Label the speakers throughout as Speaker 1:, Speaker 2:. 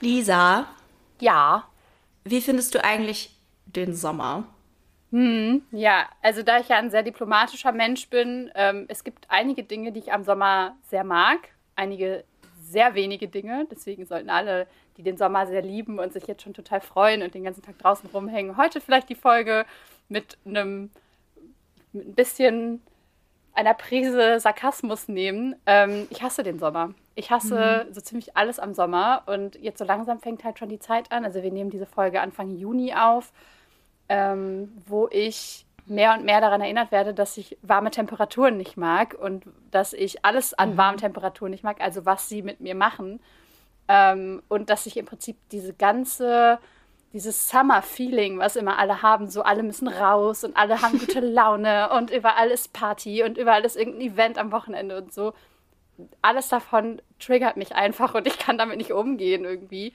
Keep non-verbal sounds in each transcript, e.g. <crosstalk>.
Speaker 1: Lisa,
Speaker 2: Ja.
Speaker 1: wie findest du eigentlich den Sommer?
Speaker 2: Ja, also da ich ja ein sehr diplomatischer Mensch bin, ähm, es gibt einige Dinge, die ich am Sommer sehr mag, einige sehr wenige Dinge. Deswegen sollten alle, die den Sommer sehr lieben und sich jetzt schon total freuen und den ganzen Tag draußen rumhängen, heute vielleicht die Folge mit einem mit ein bisschen einer Prise Sarkasmus nehmen. Ähm, ich hasse den Sommer. Ich hasse so ziemlich alles am Sommer und jetzt so langsam fängt halt schon die Zeit an. Also wir nehmen diese Folge Anfang Juni auf ähm, wo ich mehr und mehr daran erinnert werde, dass ich warme Temperaturen nicht mag und dass ich alles an warmen Temperaturen nicht mag, also was sie mit mir machen. Ähm, und dass ich im Prinzip diese ganze, dieses Summer-Feeling, was immer alle haben, so alle müssen raus und alle haben gute <laughs> Laune und überall ist Party und überall ist irgendein Event am Wochenende und so. Alles davon triggert mich einfach und ich kann damit nicht umgehen irgendwie.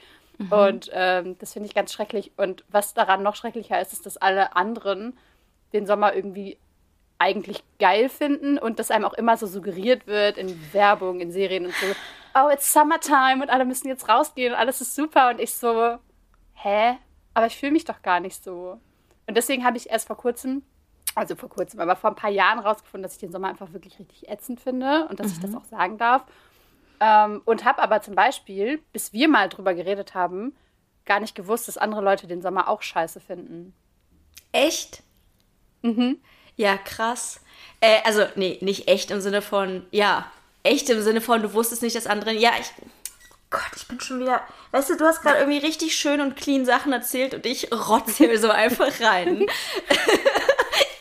Speaker 2: Und ähm, das finde ich ganz schrecklich. Und was daran noch schrecklicher ist, ist, dass alle anderen den Sommer irgendwie eigentlich geil finden und dass einem auch immer so suggeriert wird in Werbung, in Serien und so, oh, it's summertime und alle müssen jetzt rausgehen und alles ist super. Und ich so, hä? Aber ich fühle mich doch gar nicht so. Und deswegen habe ich erst vor kurzem, also vor kurzem, aber vor ein paar Jahren rausgefunden, dass ich den Sommer einfach wirklich richtig ätzend finde und dass ich das auch sagen darf. Ähm, und habe aber zum Beispiel, bis wir mal drüber geredet haben, gar nicht gewusst, dass andere Leute den Sommer auch scheiße finden.
Speaker 1: Echt?
Speaker 2: Mhm.
Speaker 1: Ja, krass. Äh, also, nee, nicht echt im Sinne von, ja, echt im Sinne von, du wusstest nicht, dass andere, ja, ich, Gott, ich bin schon wieder, weißt du, du hast gerade irgendwie richtig schön und clean Sachen erzählt und ich rotze hier so einfach rein. <laughs>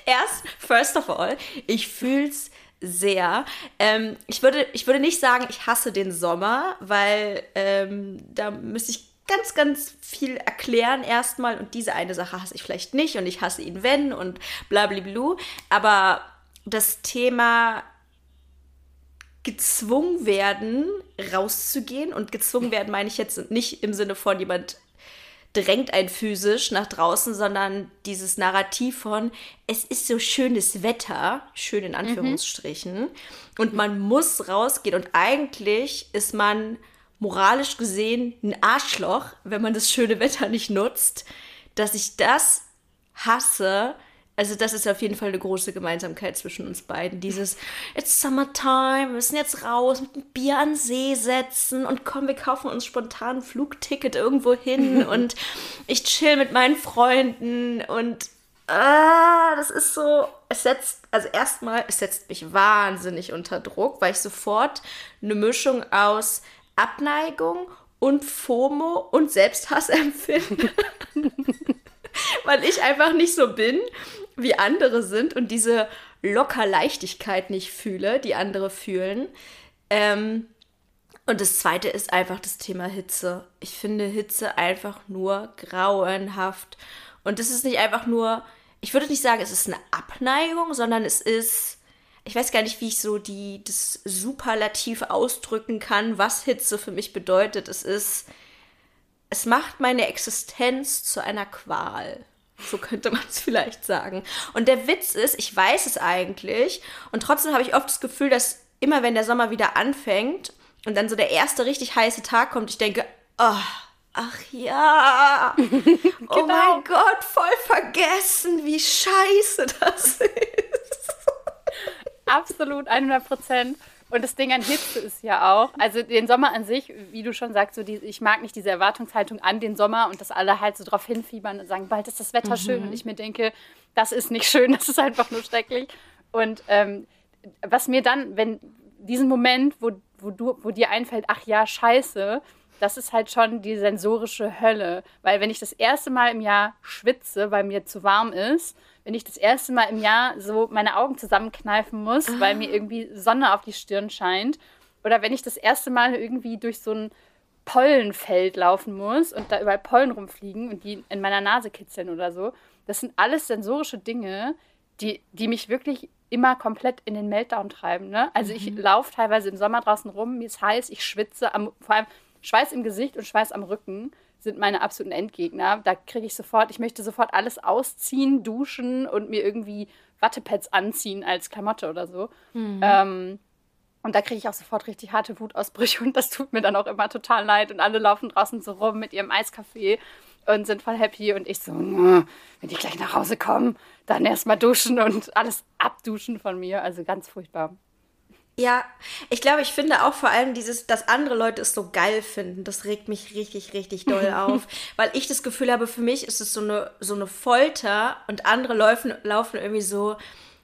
Speaker 1: Erst, first of all, ich fühl's sehr. Ähm, ich, würde, ich würde nicht sagen, ich hasse den Sommer, weil ähm, da müsste ich ganz, ganz viel erklären erstmal und diese eine Sache hasse ich vielleicht nicht und ich hasse ihn wenn und blablablu. Aber das Thema gezwungen werden, rauszugehen und gezwungen werden meine ich jetzt nicht im Sinne von jemand drängt einen physisch nach draußen, sondern dieses Narrativ von, es ist so schönes Wetter, schön in Anführungsstrichen, und man muss rausgehen und eigentlich ist man moralisch gesehen ein Arschloch, wenn man das schöne Wetter nicht nutzt, dass ich das hasse. Also das ist auf jeden Fall eine große Gemeinsamkeit zwischen uns beiden. Dieses It's summertime, wir müssen jetzt raus mit einem Bier an See setzen und komm, wir kaufen uns spontan ein Flugticket irgendwo hin <laughs> und ich chill mit meinen Freunden und ah, das ist so, es setzt, also erstmal, es setzt mich wahnsinnig unter Druck, weil ich sofort eine Mischung aus Abneigung und FOMO und Selbsthass <laughs> empfinde <laughs> weil ich einfach nicht so bin, wie andere sind und diese locker Leichtigkeit nicht fühle, die andere fühlen. Ähm, und das zweite ist einfach das Thema Hitze. Ich finde Hitze einfach nur grauenhaft. Und das ist nicht einfach nur, ich würde nicht sagen, es ist eine Abneigung, sondern es ist, ich weiß gar nicht, wie ich so die, das Superlativ ausdrücken kann, was Hitze für mich bedeutet. Es ist, es macht meine Existenz zu einer Qual. So könnte man es <laughs> vielleicht sagen. Und der Witz ist, ich weiß es eigentlich und trotzdem habe ich oft das Gefühl, dass immer wenn der Sommer wieder anfängt und dann so der erste richtig heiße Tag kommt, ich denke, oh, ach ja, <laughs> oh mein Gott, voll vergessen, wie scheiße das <laughs> ist.
Speaker 2: Absolut, 100 Prozent. Und das Ding an Hitze ist ja auch, also den Sommer an sich, wie du schon sagst, so die, ich mag nicht diese Erwartungshaltung an den Sommer und dass alle halt so drauf hinfiebern und sagen, bald ist das Wetter schön. Und ich mir denke, das ist nicht schön, <laughs> das ist einfach nur schrecklich. Und ähm, was mir dann, wenn diesen Moment, wo, wo, du, wo dir einfällt, ach ja, scheiße, das ist halt schon die sensorische Hölle. Weil wenn ich das erste Mal im Jahr schwitze, weil mir zu warm ist, wenn ich das erste Mal im Jahr so meine Augen zusammenkneifen muss, weil mir irgendwie Sonne auf die Stirn scheint, oder wenn ich das erste Mal irgendwie durch so ein Pollenfeld laufen muss und da überall Pollen rumfliegen und die in meiner Nase kitzeln oder so, das sind alles sensorische Dinge, die, die mich wirklich immer komplett in den Meltdown treiben. Ne? Also ich laufe teilweise im Sommer draußen rum, mir ist heiß, ich schwitze, am, vor allem Schweiß im Gesicht und Schweiß am Rücken sind meine absoluten Endgegner. Da kriege ich sofort, ich möchte sofort alles ausziehen, duschen und mir irgendwie Wattepads anziehen als Klamotte oder so. Ähm, Und da kriege ich auch sofort richtig harte Wutausbrüche und das tut mir dann auch immer total leid. Und alle laufen draußen so rum mit ihrem Eiskaffee und sind voll happy. Und ich so, wenn die gleich nach Hause kommen, dann erstmal duschen und alles abduschen von mir. Also ganz furchtbar.
Speaker 1: Ja, ich glaube, ich finde auch vor allem dieses, dass andere Leute es so geil finden, das regt mich richtig, richtig doll <laughs> auf. weil ich das Gefühl habe, für mich ist es so eine, so eine Folter und andere laufen, laufen irgendwie so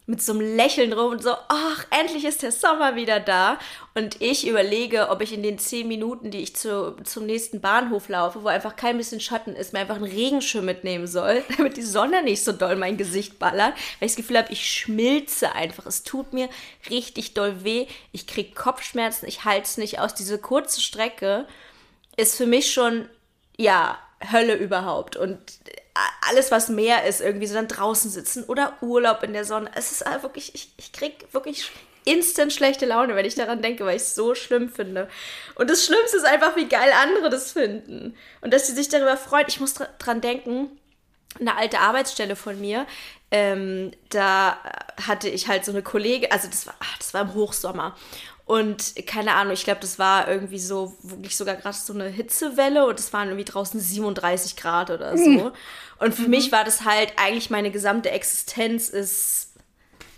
Speaker 1: mit so einem Lächeln rum und so, ach, endlich ist der Sommer wieder da. Und ich überlege, ob ich in den zehn Minuten, die ich zu, zum nächsten Bahnhof laufe, wo einfach kein bisschen Schatten ist, mir einfach einen Regenschirm mitnehmen soll, <laughs> damit die Sonne nicht so doll mein Gesicht ballert, weil ich das Gefühl habe, ich schmilze einfach. Es tut mir richtig doll weh. Ich kriege Kopfschmerzen, ich halte es nicht aus. Diese kurze Strecke ist für mich schon, ja, Hölle überhaupt. Und alles, was mehr ist, irgendwie so dann draußen sitzen oder Urlaub in der Sonne. Es ist wirklich, ich, ich krieg wirklich instant schlechte Laune, wenn ich daran denke, weil ich es so schlimm finde. Und das Schlimmste ist einfach, wie geil andere das finden. Und dass sie sich darüber freuen. Ich muss dran denken, eine alte Arbeitsstelle von mir, ähm, da hatte ich halt so eine Kollegin, also das war, ach, das war im Hochsommer. Und keine Ahnung, ich glaube, das war irgendwie so, wirklich sogar gerade so eine Hitzewelle und es waren irgendwie draußen 37 Grad oder so. Mhm. Und für mhm. mich war das halt eigentlich meine gesamte Existenz ist.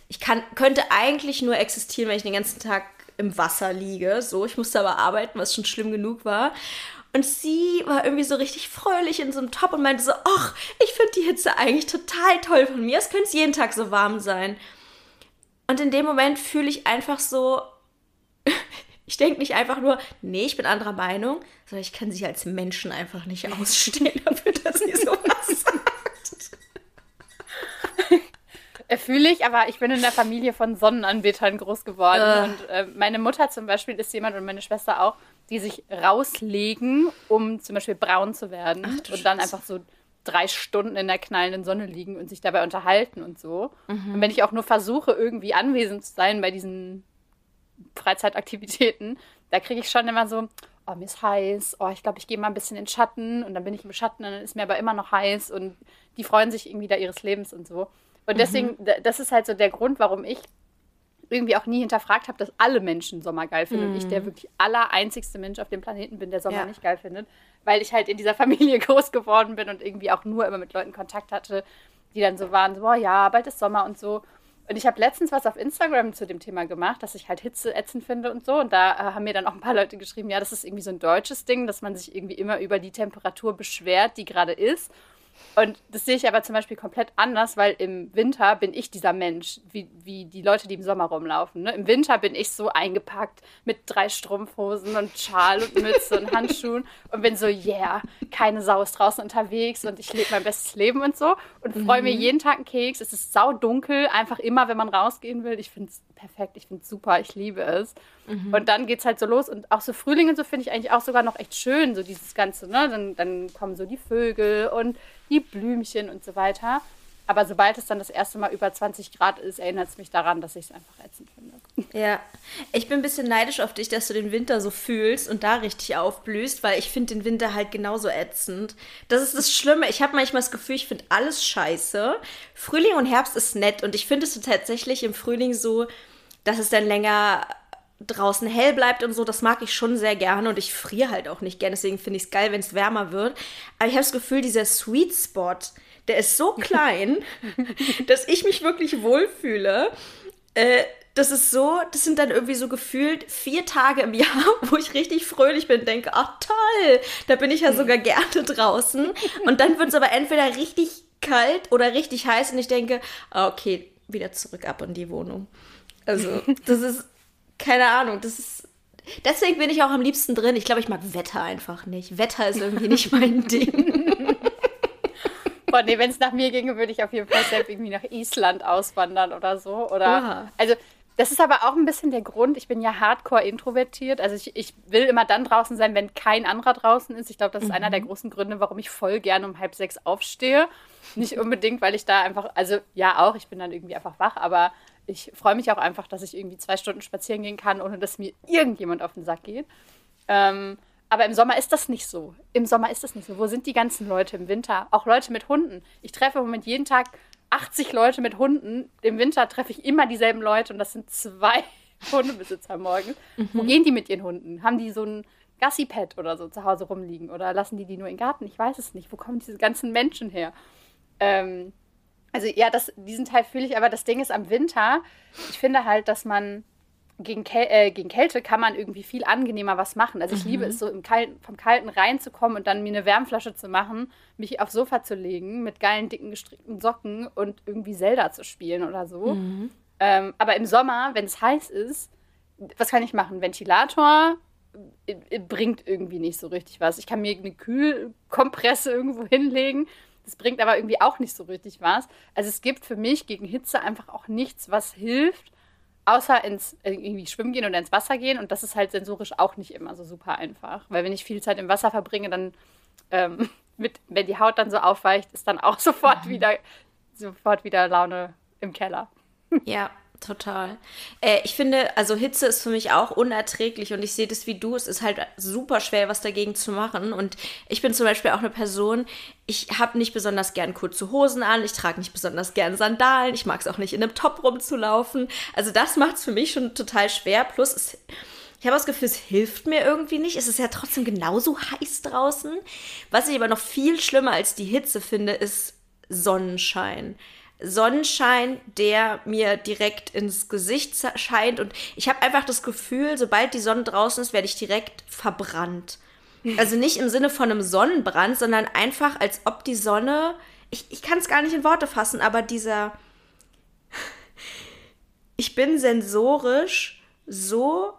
Speaker 1: Ich kann, könnte eigentlich nur existieren, wenn ich den ganzen Tag im Wasser liege. So, ich musste aber arbeiten, was schon schlimm genug war. Und sie war irgendwie so richtig fröhlich in so einem Top und meinte so, ach, ich finde die Hitze eigentlich total toll von mir. Es könnte jeden Tag so warm sein. Und in dem Moment fühle ich einfach so, <laughs> ich denke nicht einfach nur, nee, ich bin anderer Meinung, sondern ich kann sie als Menschen einfach nicht <laughs> ausstehen dafür, dass sie sowas <laughs> sagt.
Speaker 2: Fühle ich, aber ich bin in der Familie von Sonnenanbetern groß geworden. Uh. Und äh, meine Mutter zum Beispiel ist jemand und meine Schwester auch, die sich rauslegen, um zum Beispiel braun zu werden. Ach, und dann einfach so drei Stunden in der knallenden Sonne liegen und sich dabei unterhalten und so. Mhm. Und wenn ich auch nur versuche, irgendwie anwesend zu sein bei diesen Freizeitaktivitäten, da kriege ich schon immer so, oh, mir ist heiß, oh, ich glaube, ich gehe mal ein bisschen in den Schatten und dann bin ich im Schatten, dann ist mir aber immer noch heiß und die freuen sich irgendwie da ihres Lebens und so. Und deswegen, mhm. das ist halt so der Grund, warum ich irgendwie auch nie hinterfragt habe, dass alle Menschen Sommer geil finden mhm. und ich der mhm. wirklich aller einzigste Mensch auf dem Planeten bin, der Sommer ja. nicht geil findet, weil ich halt in dieser <laughs> Familie groß geworden bin und irgendwie auch nur immer mit Leuten Kontakt hatte, die dann so waren, so, oh ja, bald ist Sommer und so. Und ich habe letztens was auf Instagram zu dem Thema gemacht, dass ich halt Hitze ätzend finde und so. Und da äh, haben mir dann auch ein paar Leute geschrieben, ja, das ist irgendwie so ein deutsches Ding, dass man sich irgendwie immer über die Temperatur beschwert, die gerade ist. Und das sehe ich aber zum Beispiel komplett anders, weil im Winter bin ich dieser Mensch, wie, wie die Leute, die im Sommer rumlaufen. Ne? Im Winter bin ich so eingepackt mit drei Strumpfhosen und Schal und Mütze und Handschuhen und bin so, yeah, keine Sau ist draußen unterwegs und ich lebe mein bestes Leben und so und mhm. freue mir jeden Tag einen Keks. Es ist saudunkel, einfach immer, wenn man rausgehen will. Ich finde es perfekt, ich finde es super, ich liebe es. Mhm. Und dann geht es halt so los und auch so Frühling und so finde ich eigentlich auch sogar noch echt schön, so dieses Ganze. Ne? Dann, dann kommen so die Vögel und die Blümchen und so weiter. Aber sobald es dann das erste Mal über 20 Grad ist, erinnert es mich daran, dass ich es einfach ätzend finde.
Speaker 1: Ja, ich bin ein bisschen neidisch auf dich, dass du den Winter so fühlst und da richtig aufblühst, weil ich finde den Winter halt genauso ätzend. Das ist das Schlimme. Ich habe manchmal das Gefühl, ich finde alles scheiße. Frühling und Herbst ist nett und ich finde es tatsächlich im Frühling so, dass es dann länger draußen hell bleibt und so, das mag ich schon sehr gerne und ich friere halt auch nicht gerne, deswegen finde ich es geil, wenn es wärmer wird. Aber ich habe das Gefühl, dieser Sweet Spot, der ist so <laughs> klein, dass ich mich wirklich wohlfühle. Äh, das ist so, das sind dann irgendwie so gefühlt vier Tage im Jahr, <laughs> wo ich richtig fröhlich bin und denke, ach toll, da bin ich ja sogar gerne draußen. Und dann wird es aber entweder richtig kalt oder richtig heiß und ich denke, ah, okay, wieder zurück ab in die Wohnung. Also, <laughs> das ist keine Ahnung, das ist. Deswegen bin ich auch am liebsten drin. Ich glaube, ich mag Wetter einfach nicht. Wetter ist irgendwie nicht <laughs> mein Ding.
Speaker 2: Boah, nee, wenn es nach mir ginge, würde ich auf jeden Fall selbst irgendwie nach Island auswandern oder so. Oder, Oha. also, das ist aber auch ein bisschen der Grund. Ich bin ja hardcore introvertiert. Also, ich, ich will immer dann draußen sein, wenn kein anderer draußen ist. Ich glaube, das ist mhm. einer der großen Gründe, warum ich voll gerne um halb sechs aufstehe. Nicht unbedingt, weil ich da einfach, also ja auch, ich bin dann irgendwie einfach wach, aber ich freue mich auch einfach, dass ich irgendwie zwei Stunden spazieren gehen kann, ohne dass mir irgendjemand auf den Sack geht. Ähm, aber im Sommer ist das nicht so. Im Sommer ist das nicht so. Wo sind die ganzen Leute im Winter? Auch Leute mit Hunden. Ich treffe im Moment jeden Tag 80 Leute mit Hunden. Im Winter treffe ich immer dieselben Leute und das sind zwei <laughs> Hundebesitzer morgens. Mhm. Wo gehen die mit ihren Hunden? Haben die so ein Gassi-Pad oder so zu Hause rumliegen? Oder lassen die die nur im Garten? Ich weiß es nicht. Wo kommen diese ganzen Menschen her? Ähm, also ja, das, diesen Teil fühle ich, aber das Ding ist am Winter, ich finde halt, dass man gegen, Käl äh, gegen Kälte kann man irgendwie viel angenehmer was machen. Also ich mhm. liebe es so im Kalten, vom Kalten reinzukommen und dann mir eine Wärmflasche zu machen, mich aufs Sofa zu legen mit geilen, dicken, gestrickten Socken und irgendwie Zelda zu spielen oder so. Mhm. Ähm, aber im Sommer, wenn es heiß ist, was kann ich machen? Ventilator äh, äh, bringt irgendwie nicht so richtig was. Ich kann mir eine Kühlkompresse irgendwo hinlegen. Das bringt aber irgendwie auch nicht so richtig was. Also es gibt für mich gegen Hitze einfach auch nichts, was hilft außer ins äh, irgendwie schwimmen gehen oder ins Wasser gehen. Und das ist halt sensorisch auch nicht immer so super einfach. Weil wenn ich viel Zeit im Wasser verbringe, dann, ähm, <laughs> mit, wenn die Haut dann so aufweicht, ist dann auch <laughs> sofort wieder, sofort wieder Laune im Keller.
Speaker 1: Ja, Total. Äh, ich finde, also Hitze ist für mich auch unerträglich und ich sehe das wie du. Es ist halt super schwer, was dagegen zu machen. Und ich bin zum Beispiel auch eine Person, ich habe nicht besonders gern kurze Hosen an, ich trage nicht besonders gern Sandalen, ich mag es auch nicht in einem Top rumzulaufen. Also das macht es für mich schon total schwer. Plus, es, ich habe das Gefühl, es hilft mir irgendwie nicht. Es ist ja trotzdem genauso heiß draußen. Was ich aber noch viel schlimmer als die Hitze finde, ist Sonnenschein. Sonnenschein, der mir direkt ins Gesicht scheint. Und ich habe einfach das Gefühl, sobald die Sonne draußen ist, werde ich direkt verbrannt. Also nicht im Sinne von einem Sonnenbrand, sondern einfach, als ob die Sonne. Ich, ich kann es gar nicht in Worte fassen, aber dieser. Ich bin sensorisch so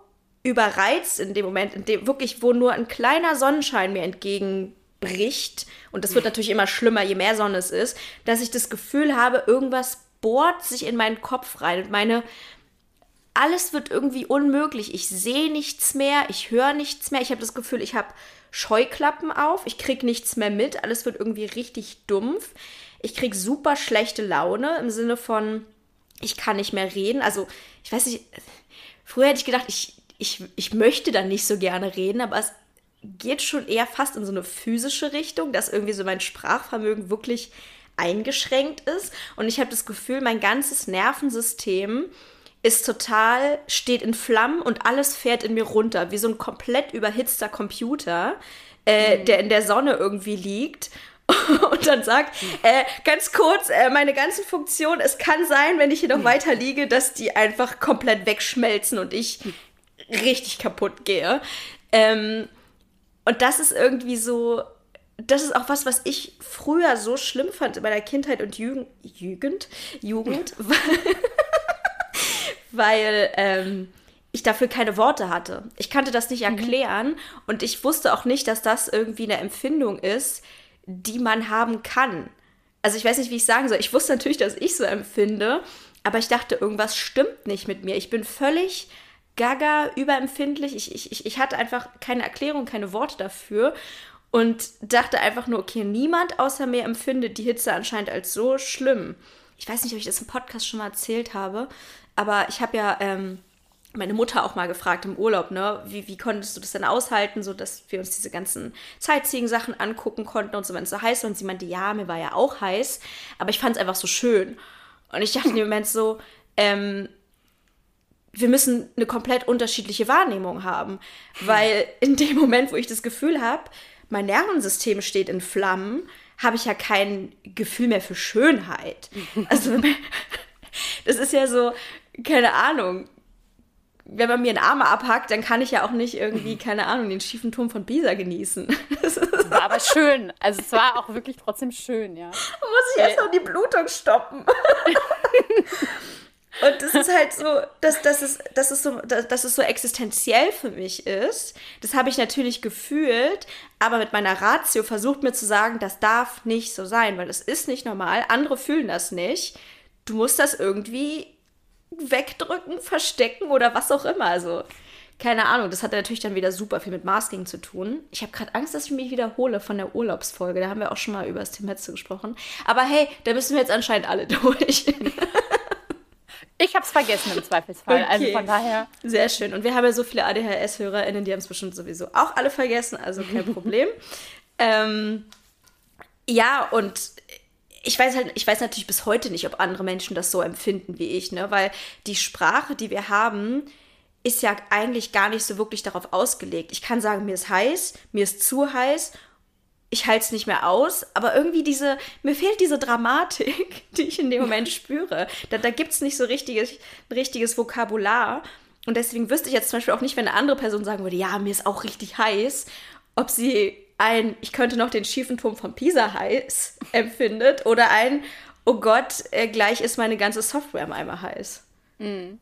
Speaker 1: überreizt in dem Moment, in dem wirklich, wo nur ein kleiner Sonnenschein mir entgegen bricht, und das wird natürlich immer schlimmer, je mehr Sonne es ist, dass ich das Gefühl habe, irgendwas bohrt sich in meinen Kopf rein und meine, alles wird irgendwie unmöglich. Ich sehe nichts mehr, ich höre nichts mehr. Ich habe das Gefühl, ich habe Scheuklappen auf, ich kriege nichts mehr mit, alles wird irgendwie richtig dumpf. Ich kriege super schlechte Laune im Sinne von, ich kann nicht mehr reden. Also, ich weiß nicht, früher hätte ich gedacht, ich, ich, ich möchte dann nicht so gerne reden, aber es geht schon eher fast in so eine physische Richtung, dass irgendwie so mein Sprachvermögen wirklich eingeschränkt ist. Und ich habe das Gefühl, mein ganzes Nervensystem ist total, steht in Flammen und alles fährt in mir runter, wie so ein komplett überhitzter Computer, äh, mhm. der in der Sonne irgendwie liegt <laughs> und dann sagt, äh, ganz kurz, äh, meine ganzen Funktionen, es kann sein, wenn ich hier noch mhm. weiter liege, dass die einfach komplett wegschmelzen und ich richtig kaputt gehe. Ähm, und das ist irgendwie so, das ist auch was, was ich früher so schlimm fand in meiner Kindheit und Jugend. Jugend? Jugend? <laughs> weil ähm, ich dafür keine Worte hatte. Ich kannte das nicht mhm. erklären mhm. und ich wusste auch nicht, dass das irgendwie eine Empfindung ist, die man haben kann. Also ich weiß nicht, wie ich sagen soll. Ich wusste natürlich, dass ich so empfinde, aber ich dachte, irgendwas stimmt nicht mit mir. Ich bin völlig gaga, überempfindlich. Ich, ich, ich hatte einfach keine Erklärung, keine Worte dafür und dachte einfach nur, okay, niemand außer mir empfindet die Hitze anscheinend als so schlimm. Ich weiß nicht, ob ich das im Podcast schon mal erzählt habe, aber ich habe ja ähm, meine Mutter auch mal gefragt im Urlaub, ne, wie, wie konntest du das denn aushalten, so dass wir uns diese ganzen Sightseeing-Sachen angucken konnten und so, wenn es so heiß war. Und sie meinte, ja, mir war ja auch heiß, aber ich fand es einfach so schön. Und ich dachte dem Moment so, ähm, wir müssen eine komplett unterschiedliche Wahrnehmung haben. Weil in dem Moment, wo ich das Gefühl habe, mein Nervensystem steht in Flammen, habe ich ja kein Gefühl mehr für Schönheit. Also, <laughs> das ist ja so, keine Ahnung. Wenn man mir einen Arm abhackt, dann kann ich ja auch nicht irgendwie, keine Ahnung, den schiefen Turm von Pisa genießen.
Speaker 2: War <laughs> aber schön. Also es war auch wirklich trotzdem schön, ja. Muss
Speaker 1: ich erst noch die Blutung stoppen. <laughs> Und das ist halt so, dass, dass, es, dass, es so, dass es so existenziell für mich ist. Das habe ich natürlich gefühlt, aber mit meiner Ratio versucht mir zu sagen, das darf nicht so sein, weil es ist nicht normal. Andere fühlen das nicht. Du musst das irgendwie wegdrücken, verstecken oder was auch immer. Also, keine Ahnung. Das hat natürlich dann wieder super viel mit Masking zu tun. Ich habe gerade Angst, dass ich mich wiederhole von der Urlaubsfolge. Da haben wir auch schon mal über das Thema gesprochen. Aber hey, da müssen wir jetzt anscheinend alle <laughs> durch.
Speaker 2: Ich habe es vergessen im Zweifelsfall. Also okay. Also von daher.
Speaker 1: Sehr schön. Und wir haben ja so viele ADHS-HörerInnen, die haben es bestimmt sowieso auch alle vergessen, also kein <laughs> Problem. ähm, ja, und ich weiß halt, ich weiß natürlich bis heute nicht, ob andere Menschen das so empfinden wie ich, ne? Weil die Sprache, die wir haben, ist ja eigentlich gar nicht so wirklich darauf ausgelegt. Ich kann sagen, mir ist heiß, mir ist zu heiß, ich halte es nicht mehr aus, aber irgendwie diese, mir fehlt diese Dramatik, <laughs> die ich in dem Moment spüre. Da, da gibt es nicht so richtiges, richtiges Vokabular. Und deswegen wüsste ich jetzt zum Beispiel auch nicht, wenn eine andere Person sagen würde, ja, mir ist auch richtig heiß, ob sie ein, ich könnte noch den schiefen Turm von Pisa heiß <laughs> empfindet oder ein, oh Gott, äh, gleich ist meine ganze Software im Eimer heiß.
Speaker 2: Mhm.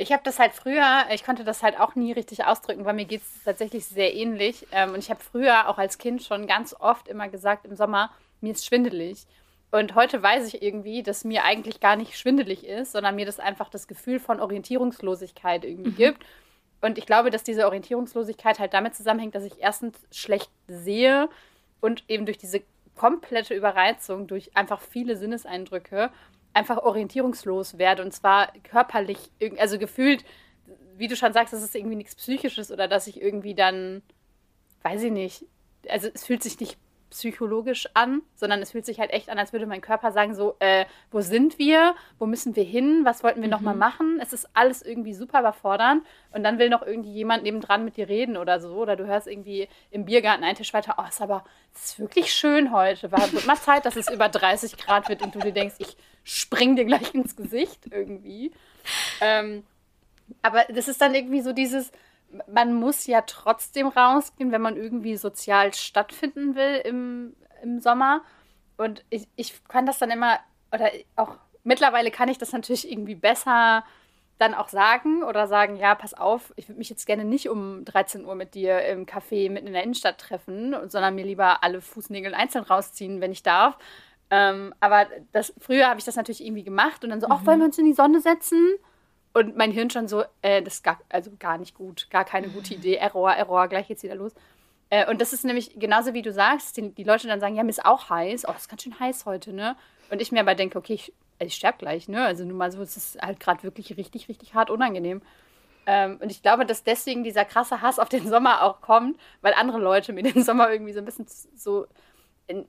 Speaker 2: Ich habe das halt früher, ich konnte das halt auch nie richtig ausdrücken, weil mir geht es tatsächlich sehr ähnlich. Ähm, und ich habe früher auch als Kind schon ganz oft immer gesagt im Sommer, mir ist schwindelig. Und heute weiß ich irgendwie, dass mir eigentlich gar nicht schwindelig ist, sondern mir das einfach das Gefühl von Orientierungslosigkeit irgendwie mhm. gibt. Und ich glaube, dass diese Orientierungslosigkeit halt damit zusammenhängt, dass ich erstens schlecht sehe und eben durch diese komplette Überreizung, durch einfach viele Sinneseindrücke, einfach orientierungslos werde. Und zwar körperlich, also gefühlt, wie du schon sagst, das ist irgendwie nichts Psychisches oder dass ich irgendwie dann, weiß ich nicht, also es fühlt sich nicht psychologisch an, sondern es fühlt sich halt echt an, als würde mein Körper sagen, so, äh, wo sind wir? Wo müssen wir hin? Was wollten wir mhm. nochmal machen? Es ist alles irgendwie super überfordernd und dann will noch irgendwie jemand nebendran mit dir reden oder so oder du hörst irgendwie im Biergarten einen Tisch weiter, oh, ist aber, es ist wirklich schön heute. War, wird mal Zeit, dass es über 30 Grad wird und du dir denkst, ich spring dir gleich ins Gesicht irgendwie. Ähm, aber das ist dann irgendwie so dieses, man muss ja trotzdem rausgehen, wenn man irgendwie sozial stattfinden will im, im Sommer. Und ich, ich kann das dann immer, oder auch mittlerweile kann ich das natürlich irgendwie besser dann auch sagen oder sagen, ja, pass auf, ich würde mich jetzt gerne nicht um 13 Uhr mit dir im Café mitten in der Innenstadt treffen, sondern mir lieber alle Fußnägel einzeln rausziehen, wenn ich darf. Ähm, aber das, früher habe ich das natürlich irgendwie gemacht und dann so, mhm. auch wollen wir uns in die Sonne setzen? Und mein Hirn schon so, äh, das ist gar, also gar nicht gut, gar keine gute Idee. Error, Error, gleich geht's wieder los. Äh, und das ist nämlich genauso wie du sagst, die, die, Leute dann sagen, ja, mir ist auch heiß. Oh, das ist ganz schön heiß heute, ne? Und ich mir aber denke, okay, ich, ich sterbe gleich, ne? Also nur mal so, es ist halt gerade wirklich richtig, richtig hart unangenehm. Ähm, und ich glaube, dass deswegen dieser krasse Hass auf den Sommer auch kommt, weil andere Leute mir <laughs> den Sommer irgendwie so ein bisschen so in,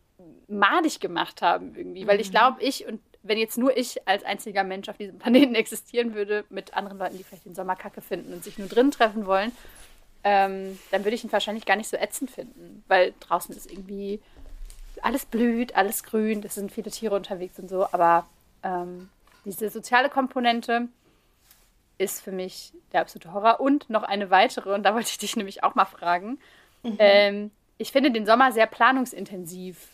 Speaker 2: madig gemacht haben irgendwie. Weil ich mhm. glaube, ich und wenn jetzt nur ich als einziger Mensch auf diesem <laughs> Planeten existieren würde, mit anderen Leuten, die vielleicht den Sommer kacke finden und sich nur drin treffen wollen, ähm, dann würde ich ihn wahrscheinlich gar nicht so ätzend finden, weil draußen ist irgendwie alles blüht, alles grün, es sind viele Tiere unterwegs und so, aber ähm, diese soziale Komponente ist für mich der absolute Horror. Und noch eine weitere, und da <laughs> wollte ich dich nämlich auch mal fragen. Mhm. Ähm, ich finde den Sommer sehr planungsintensiv.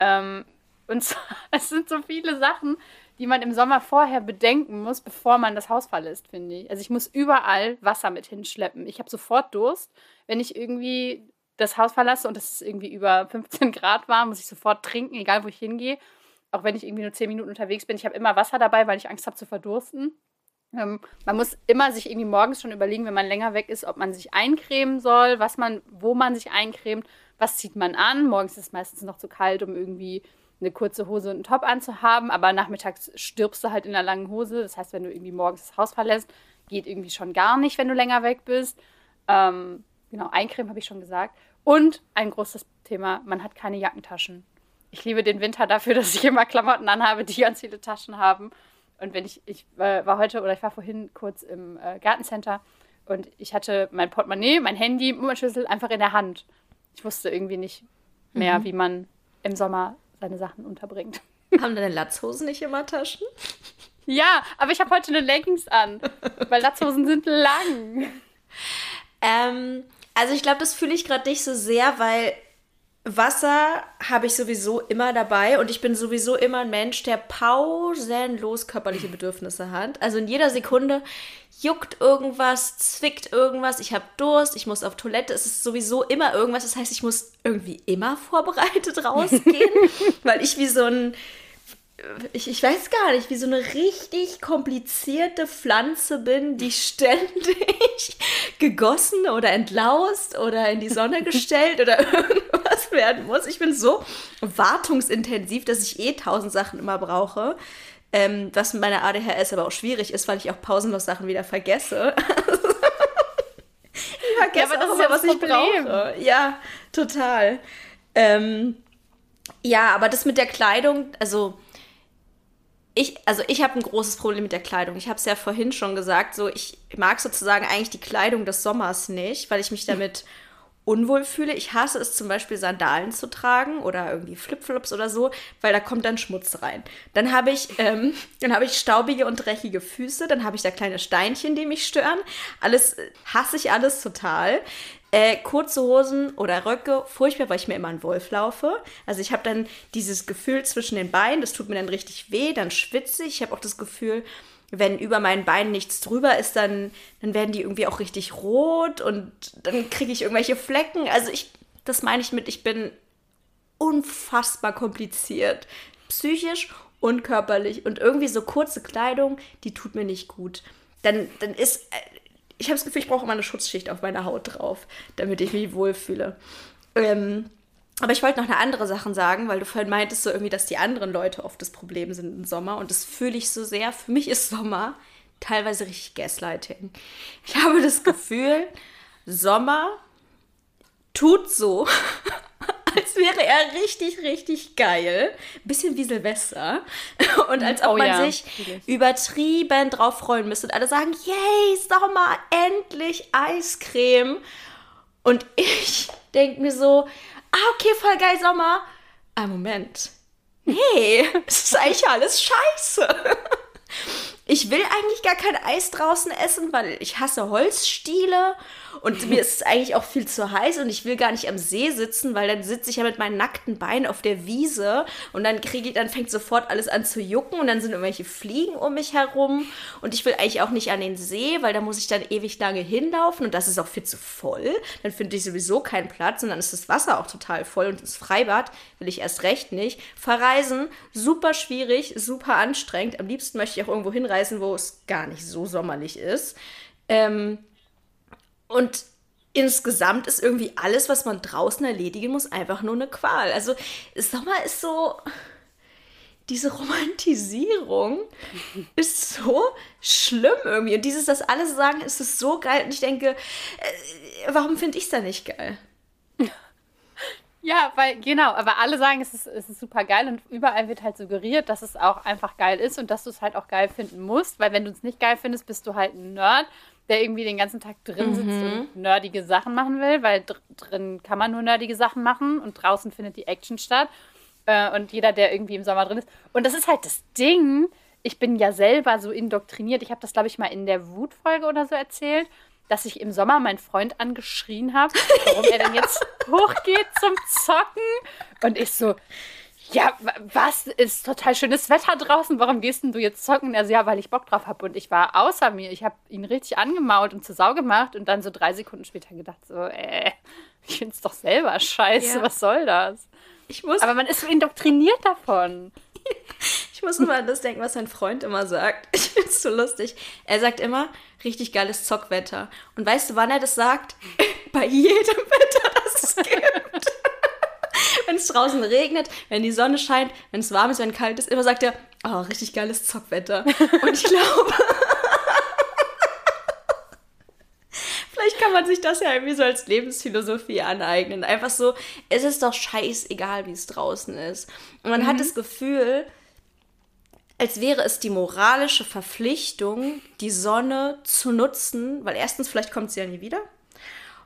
Speaker 2: Ähm, und <laughs> zwar, es sind so viele Sachen, die man im Sommer vorher bedenken muss, bevor man das Haus verlässt, finde ich. Also ich muss überall Wasser mit hinschleppen. Ich habe sofort Durst. Wenn ich irgendwie das Haus verlasse und es ist irgendwie über <laughs> 15 Grad warm, muss ich sofort trinken, egal wo ich hingehe. Auch wenn ich irgendwie nur 10 Minuten unterwegs bin. Ich habe immer Wasser dabei, weil ich Angst habe zu verdursten. Ähm, man muss immer sich irgendwie morgens schon überlegen, wenn man länger weg ist, ob man sich eincremen soll, was man, wo man sich eincremt, was zieht man an. Morgens ist es meistens noch zu kalt, um irgendwie eine kurze Hose und einen Top anzuhaben, aber nachmittags stirbst du halt in einer langen Hose. Das heißt, wenn du irgendwie morgens das Haus verlässt, geht irgendwie schon gar nicht, wenn du länger weg bist. Ähm, genau, Eincremen habe ich schon gesagt. Und ein großes Thema, man hat keine Jackentaschen. Ich liebe den Winter dafür, <laughs> dass ich immer Klamotten anhabe, die ganz viele Taschen haben. Und wenn ich, ich äh, war heute oder ich war vorhin kurz im äh, Gartencenter und ich hatte mein Portemonnaie, mein Handy, mein Schlüssel einfach in der Hand. Ich wusste irgendwie nicht mehr, mhm. wie man im Sommer seine Sachen unterbringt. <laughs>
Speaker 1: Haben deine Latzhosen nicht immer Taschen?
Speaker 2: Ja, aber ich habe heute eine Leggings an, weil Latzhosen sind lang.
Speaker 1: Ähm, also ich glaube, das fühle ich gerade nicht so sehr, weil Wasser habe ich sowieso immer dabei und ich bin sowieso immer ein Mensch, der pausenlos körperliche Bedürfnisse hat. Also in jeder Sekunde juckt irgendwas, zwickt irgendwas, ich habe Durst, ich muss auf Toilette, es ist sowieso immer irgendwas. Das heißt, ich muss irgendwie immer vorbereitet rausgehen, <laughs> weil ich wie so ein ich, ich weiß gar nicht, wie so eine richtig komplizierte Pflanze bin, die <laughs> ständig gegossen oder entlaust oder in die Sonne <laughs> gestellt oder irgendwas werden muss. Ich bin so wartungsintensiv, dass ich eh tausend Sachen immer brauche. Ähm, was mit meiner ADHS aber auch schwierig ist, weil ich auch pausenlos Sachen wieder vergesse. <laughs> ich vergesse ja, aber das auch ist ja was ich brauche. Ja, total. Ähm, ja, aber das mit der Kleidung, also ich, also ich habe ein großes Problem mit der Kleidung. Ich habe es ja vorhin schon gesagt, so ich mag sozusagen eigentlich die Kleidung des Sommers nicht, weil ich mich damit <laughs> unwohl fühle. Ich hasse es zum Beispiel, Sandalen zu tragen oder irgendwie Flipflops oder so, weil da kommt dann Schmutz rein. Dann habe ich, ähm, dann habe ich staubige und dreckige Füße, dann habe ich da kleine Steinchen, die mich stören. Alles hasse ich alles total. Äh, kurze Hosen oder Röcke, furchtbar, weil ich mir immer einen Wolf laufe. Also ich habe dann dieses Gefühl zwischen den Beinen, das tut mir dann richtig weh, dann schwitze ich. Ich habe auch das Gefühl, wenn über meinen Beinen nichts drüber ist, dann, dann werden die irgendwie auch richtig rot und dann kriege ich irgendwelche Flecken. Also ich, das meine ich mit, ich bin unfassbar kompliziert. Psychisch und körperlich. Und irgendwie so kurze Kleidung, die tut mir nicht gut. Dann, dann ist, äh, ich habe das Gefühl, ich brauche immer eine Schutzschicht auf meiner Haut drauf, damit ich mich wohlfühle. Ähm, aber ich wollte noch eine andere Sache sagen, weil du vorhin meintest so irgendwie, dass die anderen Leute oft das Problem sind im Sommer. Und das fühle ich so sehr. Für mich ist Sommer teilweise richtig Gaslighting. Ich <laughs> habe das Gefühl, Sommer tut so, <laughs> als wäre er richtig, richtig geil. Ein bisschen wie Silvester. Und als ob oh, man ja. sich übertrieben drauf freuen müsste. Und alle sagen, yay, Sommer, endlich Eiscreme. Und ich denke mir so, ah, okay, voll geil Sommer. Ah, Moment. Nee, es ist eigentlich alles scheiße. Ich will eigentlich gar kein Eis draußen essen, weil ich hasse Holzstiele und mir ist es eigentlich auch viel zu heiß und ich will gar nicht am See sitzen, weil dann sitze ich ja mit meinen nackten Beinen auf der Wiese und dann kriege ich, dann fängt sofort alles an zu jucken und dann sind irgendwelche Fliegen um mich herum und ich will eigentlich auch nicht an den See, weil da muss ich dann ewig lange hinlaufen und das ist auch viel zu voll. Dann finde ich sowieso keinen Platz und dann ist das Wasser auch total voll und das Freibad will ich erst recht nicht. Verreisen, super schwierig, super anstrengend. Am liebsten möchte ich auch irgendwo hinreisen, wo es gar nicht so sommerlich ist. Ähm, und insgesamt ist irgendwie alles, was man draußen erledigen muss, einfach nur eine Qual. Also Sommer ist so. Diese Romantisierung ist so schlimm irgendwie. Und dieses, dass alle sagen, ist es so geil. Und ich denke, äh, warum finde ich es da nicht geil? <laughs>
Speaker 2: Ja, weil, genau, aber alle sagen, es ist, es ist super geil und überall wird halt suggeriert, dass es auch einfach geil ist und dass du es halt auch geil finden musst, weil wenn du es nicht geil findest, bist du halt ein Nerd der irgendwie den ganzen Tag drin sitzt mhm. und nerdige Sachen machen will, weil dr drin kann man nur nerdige Sachen machen und draußen findet die Action statt. Äh, und jeder, der irgendwie im Sommer drin ist. Und das ist halt das Ding. Ich bin ja selber so indoktriniert. Ich habe das, glaube ich, mal in der Wutfolge oder so erzählt, dass ich im Sommer meinen Freund angeschrien habe, warum er denn jetzt <laughs> hochgeht zum Zocken. Und ich so, ja, was ist total schönes Wetter draußen, warum gehst denn du jetzt zocken? Also ja, weil ich Bock drauf habe und ich war außer mir. Ich habe ihn richtig angemault und zur Sau gemacht und dann so drei Sekunden später gedacht so, äh, ich find's doch selber scheiße, ja. was soll das? Ich muss Aber man ist so indoktriniert davon. <laughs>
Speaker 1: ich muss immer an das denken, was sein Freund immer sagt. <laughs> Ich find's so lustig. Er sagt immer, richtig geiles Zockwetter. Und weißt du, wann er das sagt? <laughs> Bei jedem <laughs> Wetter, das es gibt wenn es draußen regnet, wenn die Sonne scheint, wenn es warm ist, wenn kalt ist, immer sagt er, oh, richtig geiles Zockwetter. Und ich glaube, vielleicht kann man sich das ja irgendwie so als Lebensphilosophie aneignen. Einfach so, es ist doch scheißegal, wie es draußen ist. Und man mhm. hat das Gefühl, als wäre es die moralische Verpflichtung, die Sonne zu nutzen, weil erstens, vielleicht kommt sie ja nie wieder.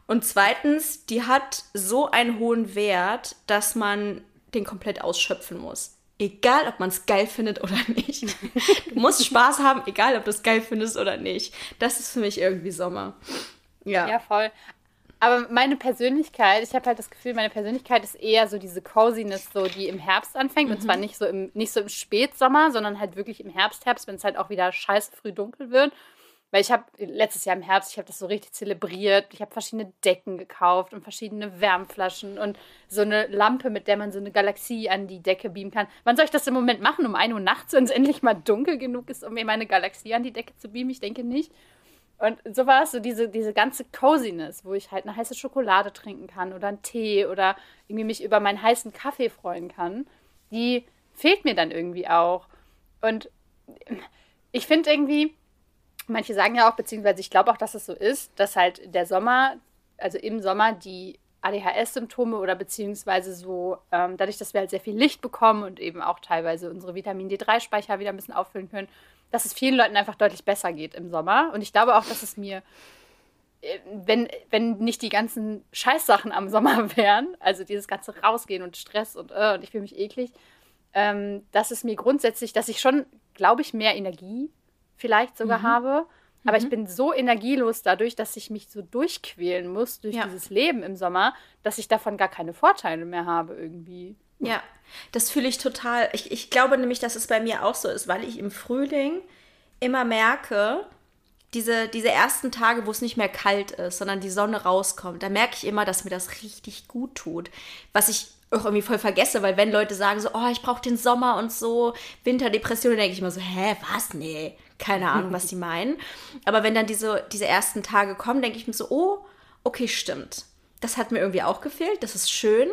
Speaker 1: Und zweitens, die hat so einen hohen Wert, dass man den komplett ausschöpfen muss. Egal, ob man es geil findet oder nicht. Du musst Spaß haben, egal, ob du es geil findest oder nicht. Das ist für mich irgendwie Sommer.
Speaker 2: Ja. Ja, voll. Aber meine Persönlichkeit, ich habe halt das Gefühl, meine Persönlichkeit ist eher so diese Coziness, so die im Herbst anfängt. Mhm. Und zwar nicht so im, nicht so im Spätsommer, sondern halt wirklich im Herbst, Herbst, wenn es halt auch wieder scheiße früh dunkel wird. Weil ich habe letztes Jahr im Herbst, ich habe das so richtig zelebriert. Ich habe verschiedene Decken gekauft und verschiedene Wärmflaschen und so eine Lampe, mit der man so eine Galaxie an die Decke beamen kann. Wann soll ich das im Moment machen? Um 1 Uhr nachts, wenn es endlich mal dunkel genug ist, um mir meine Galaxie an die Decke zu beamen? Ich denke nicht. Und so war es so diese, diese ganze Coziness, wo ich halt eine heiße Schokolade trinken kann oder einen Tee oder irgendwie mich über meinen heißen Kaffee freuen kann. Die fehlt mir dann irgendwie auch. Und ich finde irgendwie, Manche sagen ja auch, beziehungsweise ich glaube auch, dass es so ist, dass halt der Sommer, also im Sommer die ADHS-Symptome oder beziehungsweise so, ähm, dadurch, dass wir halt sehr viel Licht bekommen und eben auch teilweise unsere Vitamin D3-Speicher wieder ein bisschen auffüllen können, dass es vielen Leuten einfach deutlich besser geht im Sommer. Und ich glaube auch, dass es mir, äh, wenn, wenn nicht die ganzen Scheißsachen am Sommer <laughs> wären, also dieses ganze Rausgehen und Stress und, äh, und ich fühle mich eklig, ähm, dass es mir grundsätzlich, dass ich schon, glaube ich, mehr Energie vielleicht sogar mhm. habe. Aber mhm. ich bin so energielos dadurch, dass ich mich so durchquälen muss durch ja. dieses Leben im Sommer, dass ich davon gar keine Vorteile mehr habe irgendwie.
Speaker 1: Ja, das fühle ich total. Ich, ich glaube nämlich, dass es bei mir auch so ist, weil ich im Frühling immer merke, diese, diese ersten Tage, wo es nicht mehr kalt ist, sondern die Sonne rauskommt, da merke ich immer, dass mir das richtig gut tut. Was ich auch irgendwie voll vergesse, weil wenn Leute sagen so, oh, ich brauche den Sommer und so, Winterdepression, dann denke ich immer so, hä, was? Nee, keine Ahnung, was die <laughs> meinen. Aber wenn dann diese, diese ersten Tage kommen, denke ich mir so, oh, okay, stimmt. Das hat mir irgendwie auch gefehlt, das ist schön.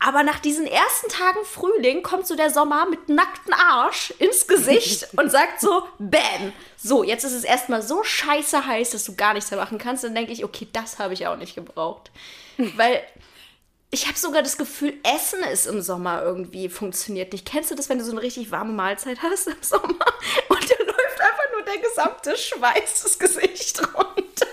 Speaker 1: Aber nach diesen ersten Tagen Frühling kommt so der Sommer mit nacktem Arsch ins Gesicht <laughs> und sagt so, bam, so, jetzt ist es erstmal so scheiße heiß, dass du gar nichts mehr machen kannst. Dann denke ich, okay, das habe ich auch nicht gebraucht. <laughs> Weil ich habe sogar das Gefühl, Essen ist im Sommer irgendwie funktioniert nicht. Kennst du das, wenn du so eine richtig warme Mahlzeit hast im Sommer <laughs> und dir läuft einfach nur der gesamte Schweiß das Gesicht runter?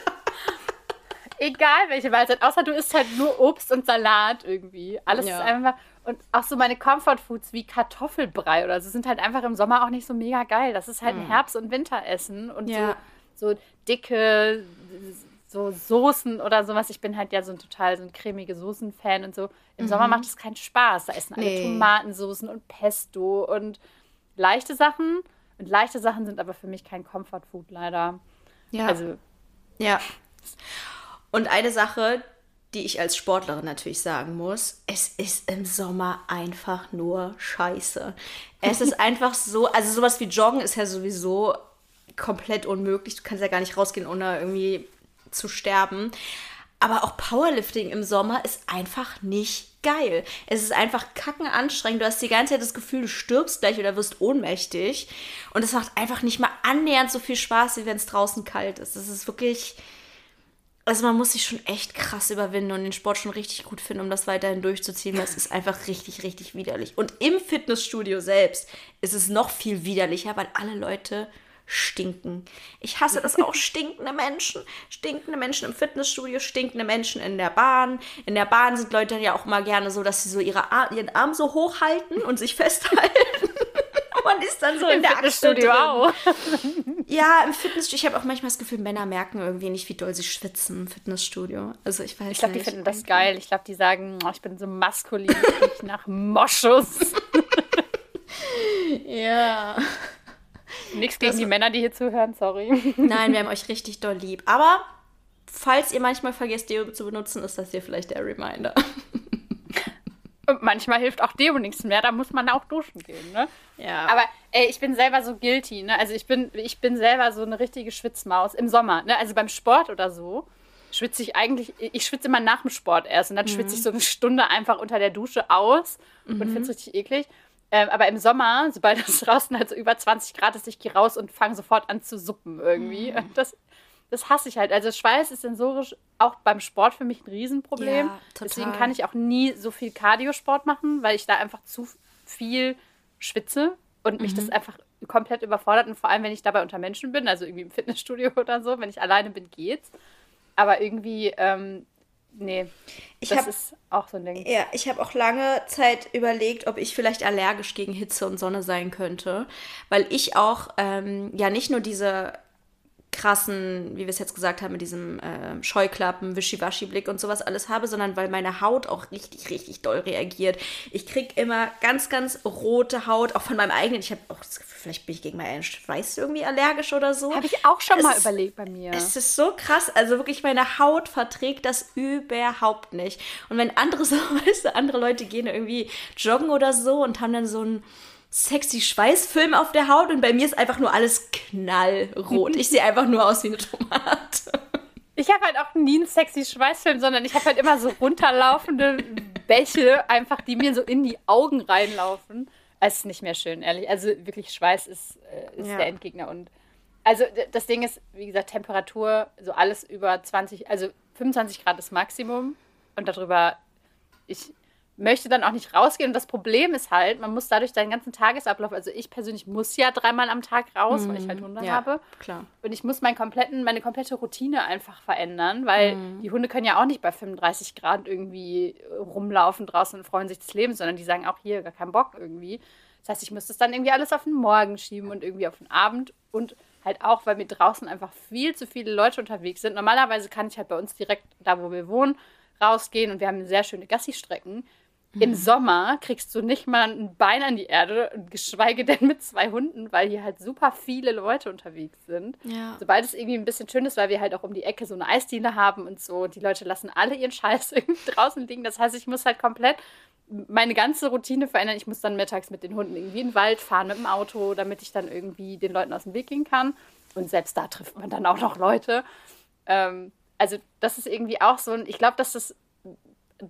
Speaker 2: Egal welche Mahlzeit, außer du isst halt nur Obst und Salat irgendwie. Alles ja. ist einfach. Und auch so meine Comfort Foods wie Kartoffelbrei oder so sind halt einfach im Sommer auch nicht so mega geil. Das ist halt ein mhm. Herbst- und Winteressen und ja. so, so dicke so Soßen oder sowas. Ich bin halt ja so ein total so ein cremige Soßen-Fan und so. Im mhm. Sommer macht es keinen Spaß. Da essen alle nee. Tomatensoßen und Pesto und leichte Sachen. Und leichte Sachen sind aber für mich kein Comfort Food leider.
Speaker 1: Ja. Also. Ja. Und eine Sache, die ich als Sportlerin natürlich sagen muss, es ist im Sommer einfach nur scheiße. Es ist <laughs> einfach so, also sowas wie Joggen ist ja sowieso komplett unmöglich. Du kannst ja gar nicht rausgehen, ohne irgendwie zu sterben. Aber auch Powerlifting im Sommer ist einfach nicht geil. Es ist einfach kacken anstrengend. Du hast die ganze Zeit das Gefühl, du stirbst gleich oder wirst ohnmächtig. Und es macht einfach nicht mal annähernd so viel Spaß, wie wenn es draußen kalt ist. Das ist wirklich also man muss sich schon echt krass überwinden und den Sport schon richtig gut finden, um das weiterhin durchzuziehen. Das ist einfach richtig, richtig widerlich. Und im Fitnessstudio selbst ist es noch viel widerlicher, weil alle Leute stinken. Ich hasse das auch. <laughs> Stinkende Menschen. Stinkende Menschen im Fitnessstudio, stinkende Menschen in der Bahn. In der Bahn sind Leute ja auch mal gerne so, dass sie so ihre Ar ihren Arm so hochhalten und sich festhalten. Man ist dann so Im in der Fitnessstudio auch. Ja, im Fitnessstudio. Ich habe auch manchmal das Gefühl, Männer merken irgendwie nicht, wie doll sie schwitzen im Fitnessstudio. Also ich weiß
Speaker 2: Ich glaube, die finden das geil. Ich glaube, die sagen, oh, ich bin so maskulin, ich nach Moschus. <laughs>
Speaker 1: ja.
Speaker 2: Nichts gegen das, die Männer, die hier zuhören, sorry.
Speaker 1: Nein, wir haben euch richtig doll lieb. Aber falls ihr manchmal vergesst, Deo zu benutzen, ist das hier vielleicht der Reminder.
Speaker 2: Und manchmal hilft auch Deo nichts mehr, da muss man auch duschen gehen, ne?
Speaker 1: Ja.
Speaker 2: Aber ey, ich bin selber so guilty, ne? Also ich bin, ich bin selber so eine richtige Schwitzmaus im Sommer, ne? Also beim Sport oder so schwitze ich eigentlich, ich schwitze immer nach dem Sport erst und dann mhm. schwitze ich so eine Stunde einfach unter der Dusche aus mhm. und finde es richtig eklig. Ähm, aber im Sommer, sobald es <laughs> draußen halt so über 20 Grad ist, ich gehe raus und fange sofort an zu suppen irgendwie. Mhm. Das, das hasse ich halt. Also Schweiß ist sensorisch auch beim Sport für mich ein Riesenproblem. Ja, Deswegen kann ich auch nie so viel Cardiosport machen, weil ich da einfach zu viel schwitze und mich mhm. das einfach komplett überfordert. Und vor allem, wenn ich dabei unter Menschen bin, also irgendwie im Fitnessstudio <laughs> oder so, wenn ich alleine bin, geht's. Aber irgendwie, ähm, nee,
Speaker 1: ich
Speaker 2: das
Speaker 1: hab,
Speaker 2: ist auch so ein Ding.
Speaker 1: Ja, ich habe auch lange Zeit überlegt, ob ich vielleicht allergisch gegen Hitze und Sonne sein könnte, weil ich auch ähm, ja nicht nur diese krassen, wie wir es jetzt gesagt haben, mit diesem äh, Scheuklappen, Wischiwaschi-Blick und sowas alles habe, sondern weil meine Haut auch richtig, richtig doll reagiert. Ich kriege immer ganz, ganz rote Haut, auch von meinem eigenen. Ich habe auch das Gefühl, vielleicht bin ich gegen meinen Schweiß irgendwie allergisch oder so.
Speaker 2: Habe ich auch schon es mal überlegt bei mir.
Speaker 1: Es ist so krass. Also wirklich, meine Haut verträgt das überhaupt nicht. Und wenn andere so, <laughs> weißt du, andere Leute gehen irgendwie joggen oder so und haben dann so ein sexy Schweißfilm auf der Haut und bei mir ist einfach nur alles knallrot. Ich sehe einfach nur aus wie eine Tomate.
Speaker 2: Ich habe halt auch nie einen sexy Schweißfilm, sondern ich habe halt immer so runterlaufende Bäche, einfach die mir so in die Augen reinlaufen. Es ist nicht mehr schön, ehrlich. Also wirklich Schweiß ist, äh, ist ja. der Endgegner und also das Ding ist, wie gesagt, Temperatur, so alles über 20, also 25 Grad ist Maximum. und darüber, ich möchte dann auch nicht rausgehen. Und das Problem ist halt, man muss dadurch deinen ganzen Tagesablauf, also ich persönlich muss ja dreimal am Tag raus, mm, weil ich halt Hunde ja, habe.
Speaker 1: Klar.
Speaker 2: Und ich muss meinen kompletten, meine komplette Routine einfach verändern, weil mm. die Hunde können ja auch nicht bei 35 Grad irgendwie rumlaufen draußen und freuen sich des Lebens, sondern die sagen auch hier gar keinen Bock irgendwie. Das heißt, ich muss das dann irgendwie alles auf den Morgen schieben und irgendwie auf den Abend und halt auch, weil mir draußen einfach viel zu viele Leute unterwegs sind. Normalerweise kann ich halt bei uns direkt da, wo wir wohnen, rausgehen und wir haben sehr schöne Gassi-Strecken. Im mhm. Sommer kriegst du nicht mal ein Bein an die Erde, geschweige denn mit zwei Hunden, weil hier halt super viele Leute unterwegs sind.
Speaker 1: Ja.
Speaker 2: Sobald es irgendwie ein bisschen schön ist, weil wir halt auch um die Ecke so eine Eisdiele haben und so, die Leute lassen alle ihren Scheiß <laughs> irgendwie draußen liegen. Das heißt, ich muss halt komplett meine ganze Routine verändern. Ich muss dann mittags mit den Hunden irgendwie in den Wald fahren mit dem Auto, damit ich dann irgendwie den Leuten aus dem Weg gehen kann. Und selbst da trifft man dann auch noch Leute. Ähm, also das ist irgendwie auch so ein, ich glaube, dass das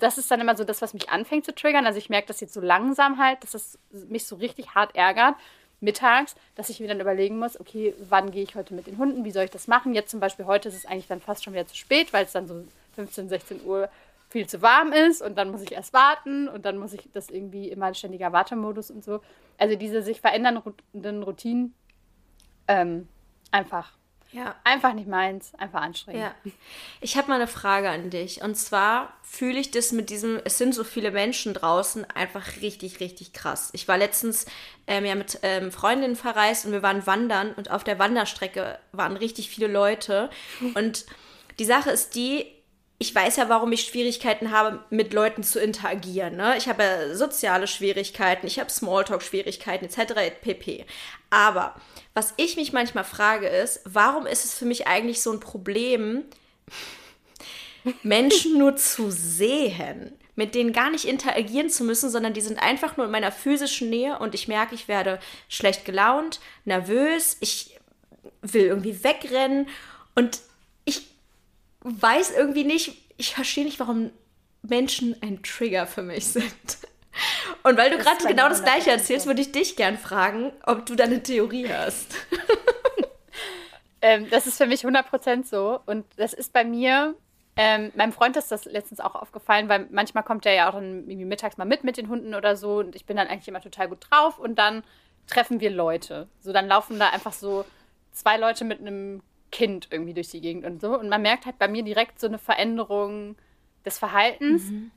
Speaker 2: das ist dann immer so das, was mich anfängt zu triggern. Also ich merke das jetzt so langsam halt, dass es mich so richtig hart ärgert, mittags, dass ich mir dann überlegen muss, okay, wann gehe ich heute mit den Hunden, wie soll ich das machen? Jetzt zum Beispiel heute ist es eigentlich dann fast schon wieder zu spät, weil es dann so 15, 16 Uhr viel zu warm ist und dann muss ich erst warten und dann muss ich das irgendwie immer ein ständiger Wartemodus und so. Also diese sich verändernden Routinen ähm, einfach
Speaker 1: ja.
Speaker 2: Einfach nicht meins, einfach anstrengend.
Speaker 1: Ja. Ich habe mal eine Frage an dich. Und zwar fühle ich das mit diesem, es sind so viele Menschen draußen, einfach richtig, richtig krass. Ich war letztens ähm, ja mit ähm, Freundinnen verreist und wir waren wandern und auf der Wanderstrecke waren richtig viele Leute. <laughs> Und die Sache ist die, ich weiß ja, warum ich Schwierigkeiten habe, mit Leuten zu interagieren. Ne? Ich habe ja soziale Schwierigkeiten, ich habe Smalltalk-Schwierigkeiten etc. pp. Aber was ich mich manchmal frage ist, warum ist es für mich eigentlich so ein Problem, Menschen nur zu sehen, mit denen gar nicht interagieren zu müssen, sondern die sind einfach nur in meiner physischen Nähe und ich merke, ich werde schlecht gelaunt, nervös, ich will irgendwie wegrennen und weiß irgendwie nicht, ich verstehe nicht, warum Menschen ein Trigger für mich sind. Und weil du gerade genau das Gleiche erzählst, würde ich dich gern fragen, ob du da eine Theorie hast.
Speaker 2: ähm, das ist für mich 100% so. Und das ist bei mir, ähm, meinem Freund ist das letztens auch aufgefallen, weil manchmal kommt er ja auch dann mittags mal mit mit den Hunden oder so. Und ich bin dann eigentlich immer total gut drauf. Und dann treffen wir Leute. So, dann laufen da einfach so zwei Leute mit einem Kind irgendwie durch die Gegend und so. Und man merkt halt bei mir direkt so eine Veränderung des Verhaltens. Mhm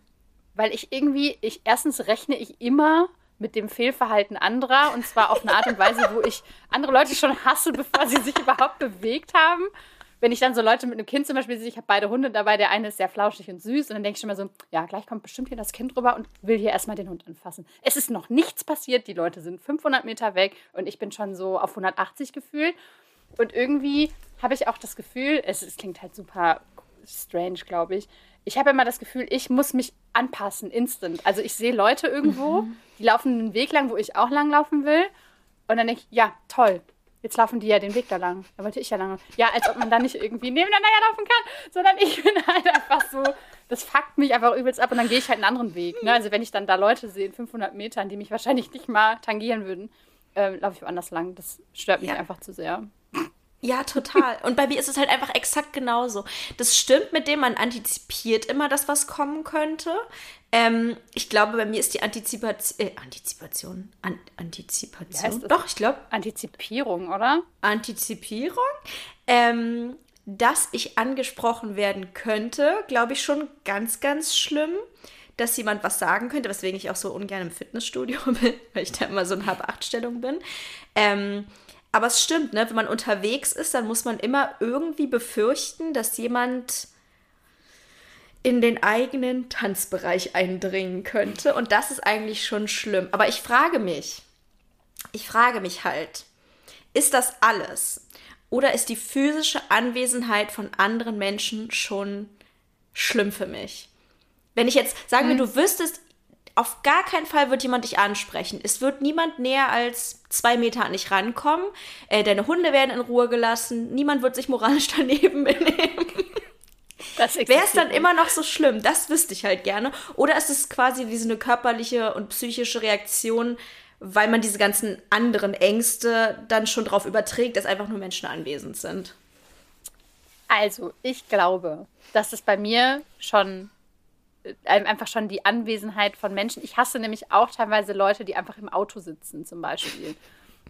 Speaker 2: weil ich irgendwie, ich erstens rechne ich immer mit dem Fehlverhalten anderer und zwar auf eine Art und Weise, wo ich andere Leute schon hasse, bevor sie sich überhaupt bewegt haben. Wenn ich dann so Leute mit einem Kind zum Beispiel sehe, ich habe beide Hunde dabei, der eine ist sehr flauschig und süß und dann denke ich schon mal so, ja, gleich kommt bestimmt hier das Kind rüber und will hier erstmal den Hund anfassen. Es ist noch nichts passiert, die Leute sind 500 Meter weg und ich bin schon so auf 180 gefühlt und irgendwie habe ich auch das Gefühl, es, es klingt halt super strange, glaube ich, ich habe immer das Gefühl, ich muss mich anpassen, instant. Also ich sehe Leute irgendwo, mhm. die laufen einen Weg lang, wo ich auch lang laufen will. Und dann denke ich, ja, toll. Jetzt laufen die ja den Weg da lang. Da wollte ich ja lang. Ja, als ob man da nicht irgendwie nebeneinander laufen kann, sondern ich bin halt einfach so, das fuckt mich einfach übelst ab und dann gehe ich halt einen anderen Weg. Ne? Also wenn ich dann da Leute sehe in 500 Metern, die mich wahrscheinlich nicht mal tangieren würden, äh, laufe ich woanders lang. Das stört mich ja. einfach zu sehr.
Speaker 1: Ja, total. Und bei mir ist es halt einfach exakt genauso. Das stimmt, mit dem man antizipiert immer, dass was kommen könnte. Ähm, ich glaube, bei mir ist die Antizipation. Äh, Antizipation. An Antizipation.
Speaker 2: Doch, ich glaube. Antizipierung, oder?
Speaker 1: Antizipierung. Ähm, dass ich angesprochen werden könnte, glaube ich schon ganz, ganz schlimm dass jemand was sagen könnte, weswegen ich auch so ungern im Fitnessstudio <laughs> bin, weil ich da immer so in Hab-Acht-Stellung bin. Ähm, aber es stimmt, ne? wenn man unterwegs ist, dann muss man immer irgendwie befürchten, dass jemand in den eigenen Tanzbereich eindringen könnte. Und das ist eigentlich schon schlimm. Aber ich frage mich, ich frage mich halt, ist das alles? Oder ist die physische Anwesenheit von anderen Menschen schon schlimm für mich? Wenn ich jetzt, sagen wir, hm. du wüsstest, auf gar keinen Fall wird jemand dich ansprechen. Es wird niemand näher als zwei Meter an dich rankommen. Äh, deine Hunde werden in Ruhe gelassen. Niemand wird sich moralisch <laughs> daneben benehmen. Wäre es dann immer noch so schlimm? Das wüsste ich halt gerne. Oder ist es quasi wie so eine körperliche und psychische Reaktion, weil man diese ganzen anderen Ängste dann schon darauf überträgt, dass einfach nur Menschen anwesend sind?
Speaker 2: Also, ich glaube, dass es bei mir schon einfach schon die Anwesenheit von Menschen. Ich hasse nämlich auch teilweise Leute, die einfach im Auto sitzen, zum Beispiel.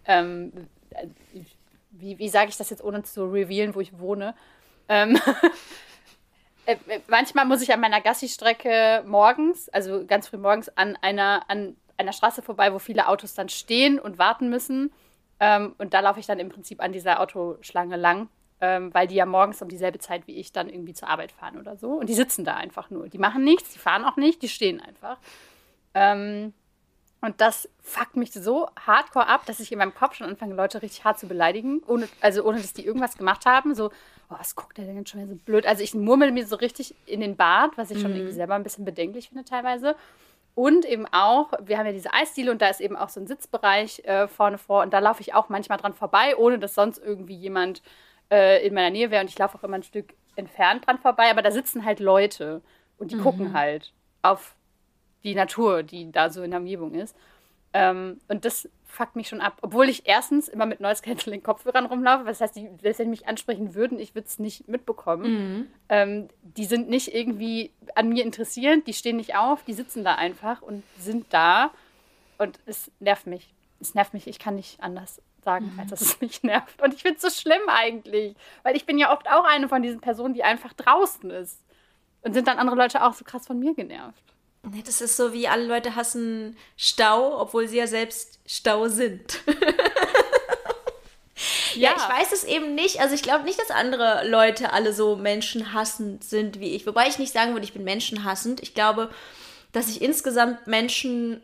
Speaker 2: ähm, wie, wie sage ich das jetzt, ohne zu revealen, wo ich wohne? Ähm, <laughs> äh, manchmal muss ich an meiner Gassi-Strecke morgens, also ganz früh morgens, an einer, an einer Straße vorbei, wo viele Autos dann stehen und warten müssen. Ähm, und da laufe ich dann im Prinzip an dieser Autoschlange lang, ähm, weil die ja morgens um dieselbe Zeit wie ich dann irgendwie zur Arbeit fahren oder so. Und die sitzen da einfach nur. Die machen nichts, die fahren auch nicht, die stehen einfach. Ähm, und das fuckt mich so hardcore ab, dass ich in meinem Kopf schon anfange, Leute richtig hart zu beleidigen, ohne, also ohne dass die irgendwas gemacht haben. So, oh, was guckt der denn schon wieder so blöd? Also ich murmel mir so richtig in den Bart, was ich schon mhm. irgendwie selber ein bisschen bedenklich finde teilweise. Und eben auch, wir haben ja diese Eisdiele und da ist eben auch so ein Sitzbereich äh, vorne vor und da laufe ich auch manchmal dran vorbei, ohne dass sonst irgendwie jemand äh, in meiner Nähe wäre und ich laufe auch immer ein Stück entfernt dran vorbei, aber da sitzen halt Leute und die mhm. gucken halt auf die Natur, die da so in der Umgebung ist. Ähm, und das fuckt mich schon ab. Obwohl ich erstens immer mit Noise Cancelling Kopfhörern rumlaufe. Das heißt, die, wenn sie mich ansprechen würden, ich würde es nicht mitbekommen. Mhm. Ähm, die sind nicht irgendwie an mir interessiert, die stehen nicht auf, die sitzen da einfach und sind da. Und es nervt mich. Es nervt mich, ich kann nicht anders sagen, mhm. als dass <laughs> es mich nervt. Und ich finde es so schlimm eigentlich. Weil ich bin ja oft auch eine von diesen Personen, die einfach draußen ist. Und sind dann andere Leute auch so krass von mir genervt.
Speaker 1: Nee, das ist so wie alle Leute hassen Stau, obwohl sie ja selbst Stau sind. <laughs> ja. ja. ich weiß es eben nicht. Also ich glaube nicht, dass andere Leute alle so menschenhassend sind wie ich. Wobei ich nicht sagen würde, ich bin menschenhassend. Ich glaube, dass ich insgesamt Menschen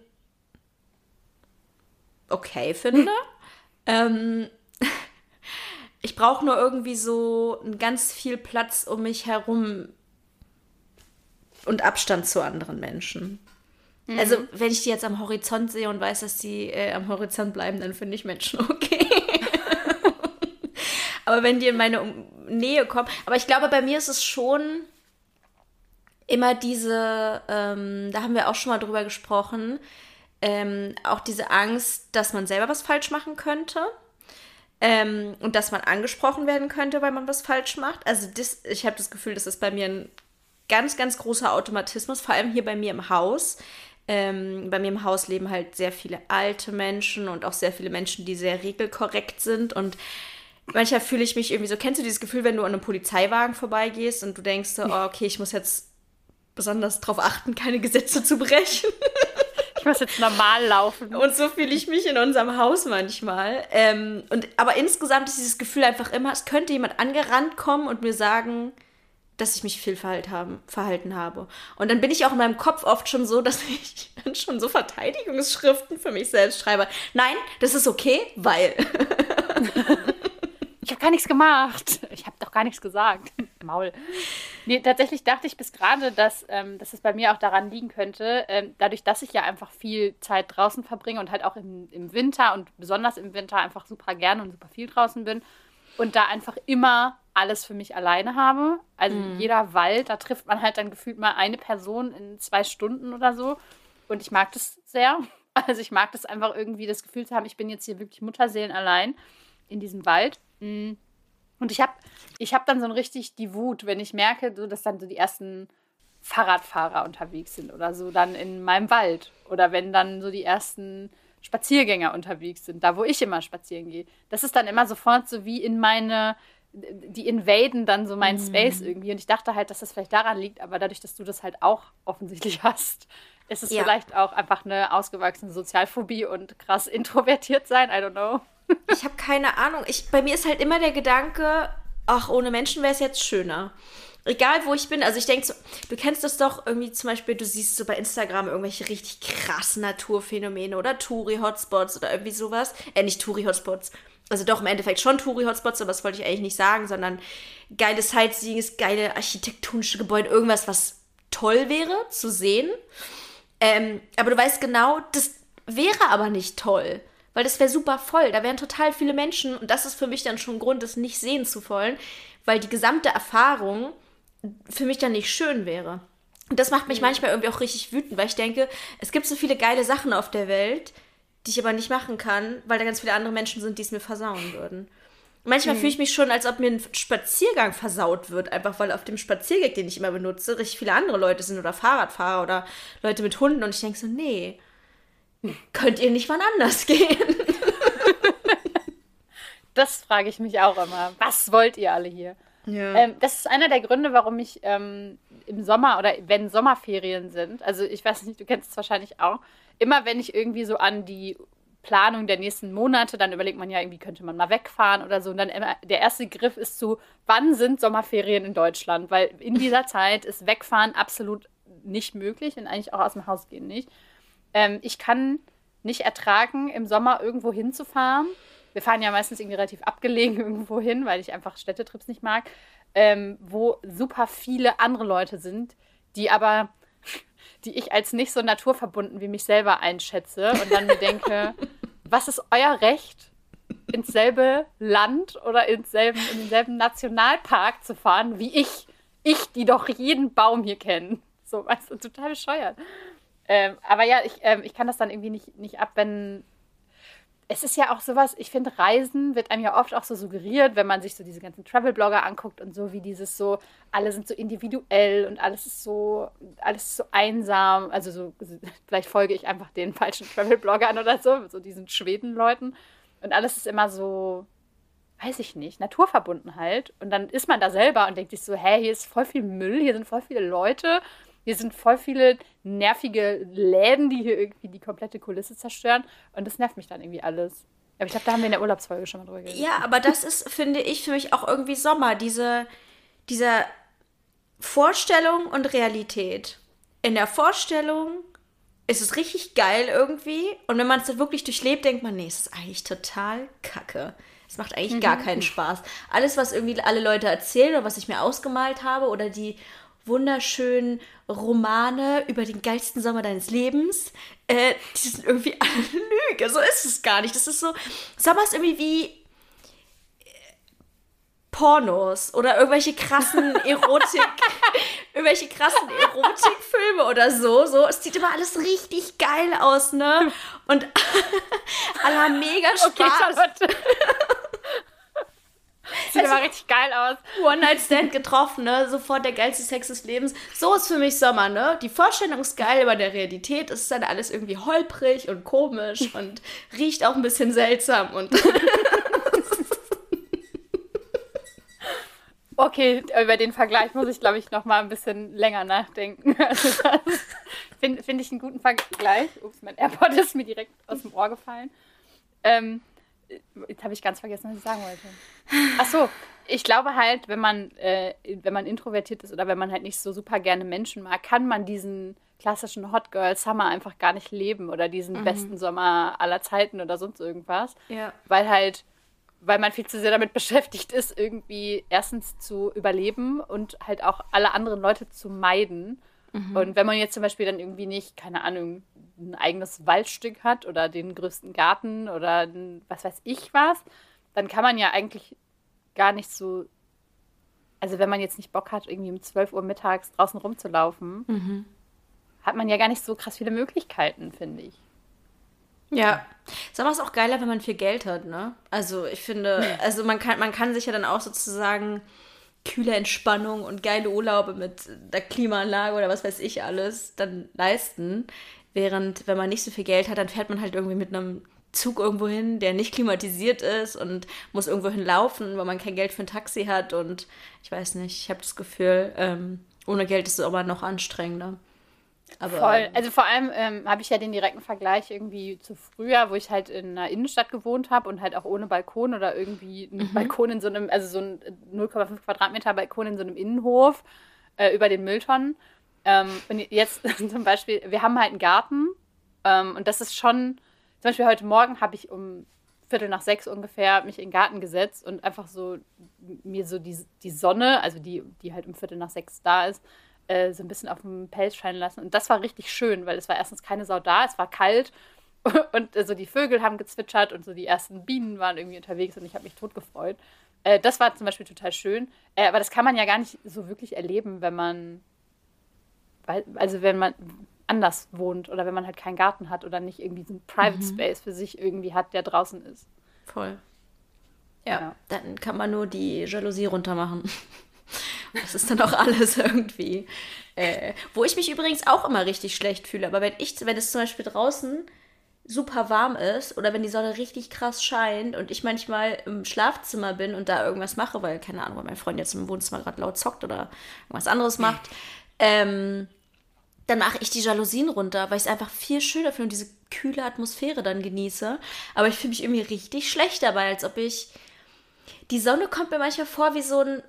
Speaker 1: okay finde. <laughs> ähm, <laughs> ich brauche nur irgendwie so ganz viel Platz um mich herum und Abstand zu anderen Menschen. Mhm. Also, wenn ich die jetzt am Horizont sehe und weiß, dass die äh, am Horizont bleiben, dann finde ich Menschen <laughs> okay. <laughs> aber wenn die in meine Nähe kommen. Aber ich glaube, bei mir ist es schon immer diese, ähm, da haben wir auch schon mal drüber gesprochen, ähm, auch diese Angst, dass man selber was falsch machen könnte. Ähm, und dass man angesprochen werden könnte, weil man was falsch macht. Also das, ich habe das Gefühl, das ist bei mir ein ganz, ganz großer Automatismus, vor allem hier bei mir im Haus. Ähm, bei mir im Haus leben halt sehr viele alte Menschen und auch sehr viele Menschen, die sehr regelkorrekt sind. Und manchmal fühle ich mich irgendwie so, kennst du dieses Gefühl, wenn du an einem Polizeiwagen vorbeigehst und du denkst so, oh, okay, ich muss jetzt besonders darauf achten, keine Gesetze zu brechen. <laughs>
Speaker 2: Ich muss jetzt normal laufen.
Speaker 1: Und so fühle ich mich in unserem Haus manchmal. Ähm, und, aber insgesamt ist dieses Gefühl einfach immer, es könnte jemand angerannt kommen und mir sagen, dass ich mich viel verhalten, habe. Und dann bin ich auch in meinem Kopf oft schon so, dass ich <laughs> dann schon so Verteidigungsschriften für mich selbst schreibe. Nein, das ist okay, weil. <laughs>
Speaker 2: ich habe gar nichts gemacht. Ich habe doch gar nichts gesagt. <laughs> Maul. Nee, tatsächlich dachte ich bis gerade, dass, ähm, dass es bei mir auch daran liegen könnte, ähm, dadurch, dass ich ja einfach viel Zeit draußen verbringe und halt auch im, im Winter und besonders im Winter einfach super gerne und super viel draußen bin und da einfach immer alles für mich alleine habe. Also mhm. jeder Wald, da trifft man halt dann gefühlt mal eine Person in zwei Stunden oder so. Und ich mag das sehr. <laughs> Also ich mag das einfach irgendwie, das Gefühl zu haben, ich bin jetzt hier wirklich Mutterseelen allein in diesem Wald. Mhm. Und ich habe ich hab dann so richtig die Wut, wenn ich merke, so, dass dann so die ersten Fahrradfahrer unterwegs sind oder so dann in meinem Wald. Oder wenn dann so die ersten Spaziergänger unterwegs sind, da wo ich immer spazieren gehe. Das ist dann immer sofort so wie in meine die invaden dann so mein mm. Space irgendwie. Und ich dachte halt, dass das vielleicht daran liegt, aber dadurch, dass du das halt auch offensichtlich <laughs> hast, ist es ja. vielleicht auch einfach eine ausgewachsene Sozialphobie und krass introvertiert sein. I don't know. <laughs>
Speaker 1: ich habe keine Ahnung. Ich, bei mir ist halt immer der Gedanke, ach, ohne Menschen wäre es jetzt schöner. Egal, wo ich bin. Also ich denke, so, du kennst das doch irgendwie zum Beispiel, du siehst so bei Instagram irgendwelche richtig krassen Naturphänomene oder Touri-Hotspots oder irgendwie sowas. Äh, nicht Touri-Hotspots also doch im Endeffekt schon Touri-Hotspots, aber das wollte ich eigentlich nicht sagen, sondern geile Sightseeings, geile architektonische Gebäude, irgendwas, was toll wäre zu sehen. Ähm, aber du weißt genau, das wäre aber nicht toll, weil das wäre super voll. Da wären total viele Menschen und das ist für mich dann schon ein Grund, das nicht sehen zu wollen, weil die gesamte Erfahrung für mich dann nicht schön wäre. Und das macht mich mhm. manchmal irgendwie auch richtig wütend, weil ich denke, es gibt so viele geile Sachen auf der Welt, die ich aber nicht machen kann, weil da ganz viele andere Menschen sind, die es mir versauen würden. Manchmal mhm. fühle ich mich schon, als ob mir ein Spaziergang versaut wird, einfach weil auf dem Spaziergang, den ich immer benutze, richtig viele andere Leute sind oder Fahrradfahrer oder Leute mit Hunden und ich denke so, nee, könnt ihr nicht wann anders <laughs> gehen?
Speaker 2: das frage ich mich auch immer. Was wollt ihr alle hier? Ja. Ähm, das ist einer der Gründe, warum ich ähm, im Sommer oder wenn Sommerferien sind, also ich weiß nicht, du kennst es wahrscheinlich auch, immer wenn ich irgendwie so an die Planung der nächsten Monate, dann überlegt man ja, irgendwie könnte man mal wegfahren oder so. Und dann immer, der erste Griff ist zu, wann sind Sommerferien in Deutschland? Weil in dieser <laughs> Zeit ist Wegfahren absolut nicht möglich und eigentlich auch aus dem Haus gehen nicht. Ähm, ich kann nicht ertragen, im Sommer irgendwo hinzufahren. Wir fahren ja meistens irgendwie relativ abgelegen <laughs> irgendwo hin, weil ich einfach Städtetrips nicht mag, ähm, wo super viele andere Leute sind, die aber <laughs> die ich als nicht so naturverbunden wie mich selber einschätze und dann mir denke, was ist euer Recht, ins selbe Land oder ins selben, in denselben Nationalpark zu fahren wie ich? Ich, die doch jeden Baum hier kennen. So, weißt du, total bescheuert. Ähm, aber ja, ich, ähm, ich kann das dann irgendwie nicht, nicht ab, wenn es ist ja auch sowas, ich finde, Reisen wird einem ja oft auch so suggeriert, wenn man sich so diese ganzen Travel-Blogger anguckt und so, wie dieses so, alle sind so individuell und alles ist so, alles ist so einsam. Also so, <laughs> vielleicht folge ich einfach den falschen Travel-Bloggern oder so, so diesen Schweden-Leuten. Und alles ist immer so, weiß ich nicht, naturverbunden halt. Und dann ist man da selber und denkt sich so, hä, hier ist voll viel Müll, hier sind voll viele Leute hier sind voll viele nervige Läden, die hier irgendwie die komplette Kulisse zerstören. Und das nervt mich dann irgendwie alles. Aber ich glaube, da haben wir in der Urlaubsfolge schon mal drüber
Speaker 1: geredet. Ja, aber das ist, finde ich, für mich auch irgendwie Sommer. Diese, diese Vorstellung und Realität. In der Vorstellung ist es richtig geil irgendwie. Und wenn man es dann wirklich durchlebt, denkt man, nee, es ist eigentlich total kacke. Es macht eigentlich mhm. gar keinen Spaß. Alles, was irgendwie alle Leute erzählen oder was ich mir ausgemalt habe oder die wunderschönen Romane über den geilsten Sommer deines Lebens. Äh, die sind irgendwie <laughs> eine Lüge. So ist es gar nicht. Das ist so. Sommer ist irgendwie wie äh, Pornos oder irgendwelche krassen <laughs> Erotik, irgendwelche krassen Erotikfilme oder so. So, es sieht immer alles richtig geil aus, ne? Und <laughs> alle haben mega Spaß. Okay, Charlotte.
Speaker 2: Sieht also, aber richtig geil aus.
Speaker 1: One-Night-Stand getroffen, ne? Sofort der geilste Sex des Lebens. So ist für mich Sommer, ne? Die Vorstellung ist geil, aber der Realität ist dann alles irgendwie holprig und komisch <laughs> und riecht auch ein bisschen seltsam und. <laughs>
Speaker 2: okay, über den Vergleich muss ich, glaube ich, noch mal ein bisschen länger nachdenken. <laughs> Also Finde find ich einen guten Vergleich. Ups, mein AirPod ist mir direkt aus dem Ohr gefallen. Ähm, Jetzt habe ich ganz vergessen, was ich sagen wollte. <sighs> Ach so, ich glaube halt, wenn man, äh, wenn man introvertiert ist oder wenn man halt nicht so super gerne Menschen mag, kann man diesen klassischen Hot Girl Summer einfach gar nicht leben oder diesen mhm. besten Sommer aller Zeiten oder sonst irgendwas. Ja. Weil halt, weil man viel zu sehr damit <laughs> beschäftigt ist, irgendwie erstens zu überleben und halt auch alle anderen Leute zu meiden. Mhm. Und wenn man jetzt zum Beispiel dann irgendwie nicht, keine Ahnung, ein eigenes Waldstück hat oder den größten Garten oder ein, was weiß ich was, dann kann man ja eigentlich gar nicht so. Also, wenn man jetzt nicht Bock hat, irgendwie um 12 Uhr mittags draußen rumzulaufen, mhm. hat man ja gar nicht so krass viele Möglichkeiten, finde ich.
Speaker 1: Ja. Ist auch geiler, wenn man viel Geld hat, ne? Also, ich finde, <laughs> also man kann, man kann sich ja dann auch sozusagen kühle Entspannung und geile Urlaube mit der Klimaanlage oder was weiß ich alles dann leisten. Während, wenn man nicht so viel Geld hat, dann fährt man halt irgendwie mit einem Zug irgendwo hin, der nicht klimatisiert ist und muss irgendwo hin laufen, weil man kein Geld für ein Taxi hat. Und ich weiß nicht, ich habe das Gefühl, ähm, ohne Geld ist es aber noch anstrengender.
Speaker 2: Aber, Voll. Also vor allem ähm, habe ich ja den direkten Vergleich irgendwie zu früher, wo ich halt in einer Innenstadt gewohnt habe und halt auch ohne Balkon oder irgendwie einen mhm. Balkon in so einem, also so ein 0,5 Quadratmeter Balkon in so einem Innenhof äh, über den Mülltonnen. Ähm, und jetzt <laughs> zum Beispiel, wir haben halt einen Garten ähm, und das ist schon, zum Beispiel heute Morgen habe ich um Viertel nach sechs ungefähr mich in den Garten gesetzt und einfach so mir so die, die Sonne, also die, die halt um Viertel nach sechs da ist, äh, so ein bisschen auf dem Pelz scheinen lassen. Und das war richtig schön, weil es war erstens keine Sau da, es war kalt <laughs> und äh, so die Vögel haben gezwitschert und so die ersten Bienen waren irgendwie unterwegs und ich habe mich tot gefreut. Äh, das war zum Beispiel total schön. Äh, aber das kann man ja gar nicht so wirklich erleben, wenn man weil, also wenn man anders wohnt oder wenn man halt keinen Garten hat oder nicht irgendwie so einen Private mhm. Space für sich irgendwie hat, der draußen ist.
Speaker 1: Voll. Ja, ja, dann kann man nur die Jalousie runtermachen. Das ist dann auch alles <laughs> irgendwie. Äh, wo ich mich übrigens auch immer richtig schlecht fühle. Aber wenn ich, wenn es zum Beispiel draußen super warm ist oder wenn die Sonne richtig krass scheint und ich manchmal im Schlafzimmer bin und da irgendwas mache, weil, keine Ahnung, weil mein Freund jetzt im Wohnzimmer gerade laut zockt oder irgendwas anderes macht, ähm, dann mache ich die Jalousien runter, weil ich es einfach viel schöner finde und diese kühle Atmosphäre dann genieße. Aber ich fühle mich irgendwie richtig schlecht dabei, als ob ich. Die Sonne kommt mir manchmal vor wie so ein.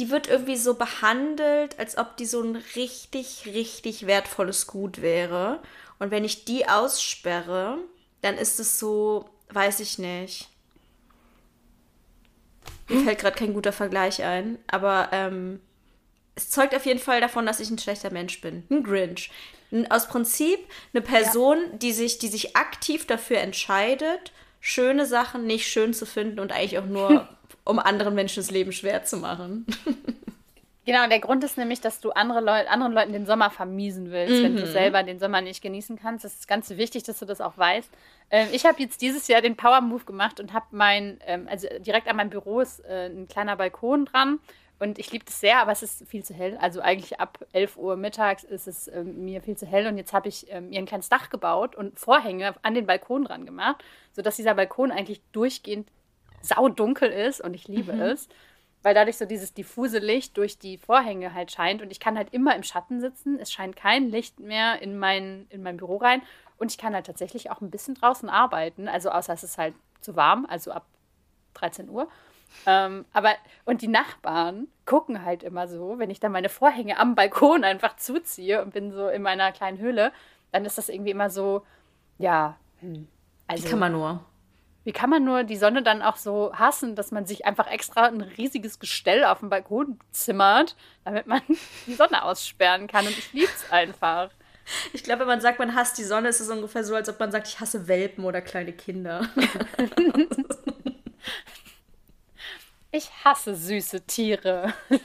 Speaker 1: Die wird irgendwie so behandelt, als ob die so ein richtig, richtig wertvolles Gut wäre. Und wenn ich die aussperre, dann ist es so, weiß ich nicht. Mir hm? fällt gerade kein guter Vergleich ein, aber ähm, es zeugt auf jeden Fall davon, dass ich ein schlechter Mensch bin. Ein Grinch. Aus Prinzip eine Person, ja. die, sich, die sich aktiv dafür entscheidet, schöne Sachen nicht schön zu finden und eigentlich auch nur, <laughs> um anderen Menschen das Leben schwer zu machen. <laughs>
Speaker 2: Genau, der Grund ist nämlich, dass du andere Leut, anderen Leuten den Sommer vermiesen willst, mhm. wenn du mhm. selber den Sommer nicht genießen kannst. Das ist ganz wichtig, dass du das auch weißt. Ähm, ich habe jetzt dieses Jahr den Power Move gemacht und habe mein, ähm, also direkt an meinem Büro ist äh, ein kleiner Balkon dran. Und ich liebe das sehr, aber es ist viel zu hell. Also eigentlich ab 11 Uhr mittags ist es ähm, mir viel zu hell. Und jetzt habe ich ähm, mir ein kleines Dach gebaut und Vorhänge an den Balkon dran gemacht, sodass dieser Balkon eigentlich durchgehend saudunkel ist. Und ich liebe mhm. es weil dadurch so dieses diffuse Licht durch die Vorhänge halt scheint und ich kann halt immer im Schatten sitzen. Es scheint kein Licht mehr in mein, in mein Büro rein und ich kann halt tatsächlich auch ein bisschen draußen arbeiten, also außer es ist halt zu warm, also ab 13 Uhr. Ähm, aber, und die Nachbarn gucken halt immer so, wenn ich dann meine Vorhänge am Balkon einfach zuziehe und bin so in meiner kleinen Höhle, dann ist das irgendwie immer so, ja, hm,
Speaker 1: also. Wie kann man nur.
Speaker 2: Wie kann man nur die Sonne dann auch so hassen, dass man sich einfach extra ein riesiges Gestell auf dem Balkon zimmert, damit man <laughs> die Sonne aussperren kann? Und ich liebe es einfach.
Speaker 1: Ich glaube, wenn man sagt, man hasst die Sonne, ist es ungefähr so, als ob man sagt, ich hasse Welpen oder kleine Kinder. <laughs>
Speaker 2: ich hasse süße Tiere. <laughs>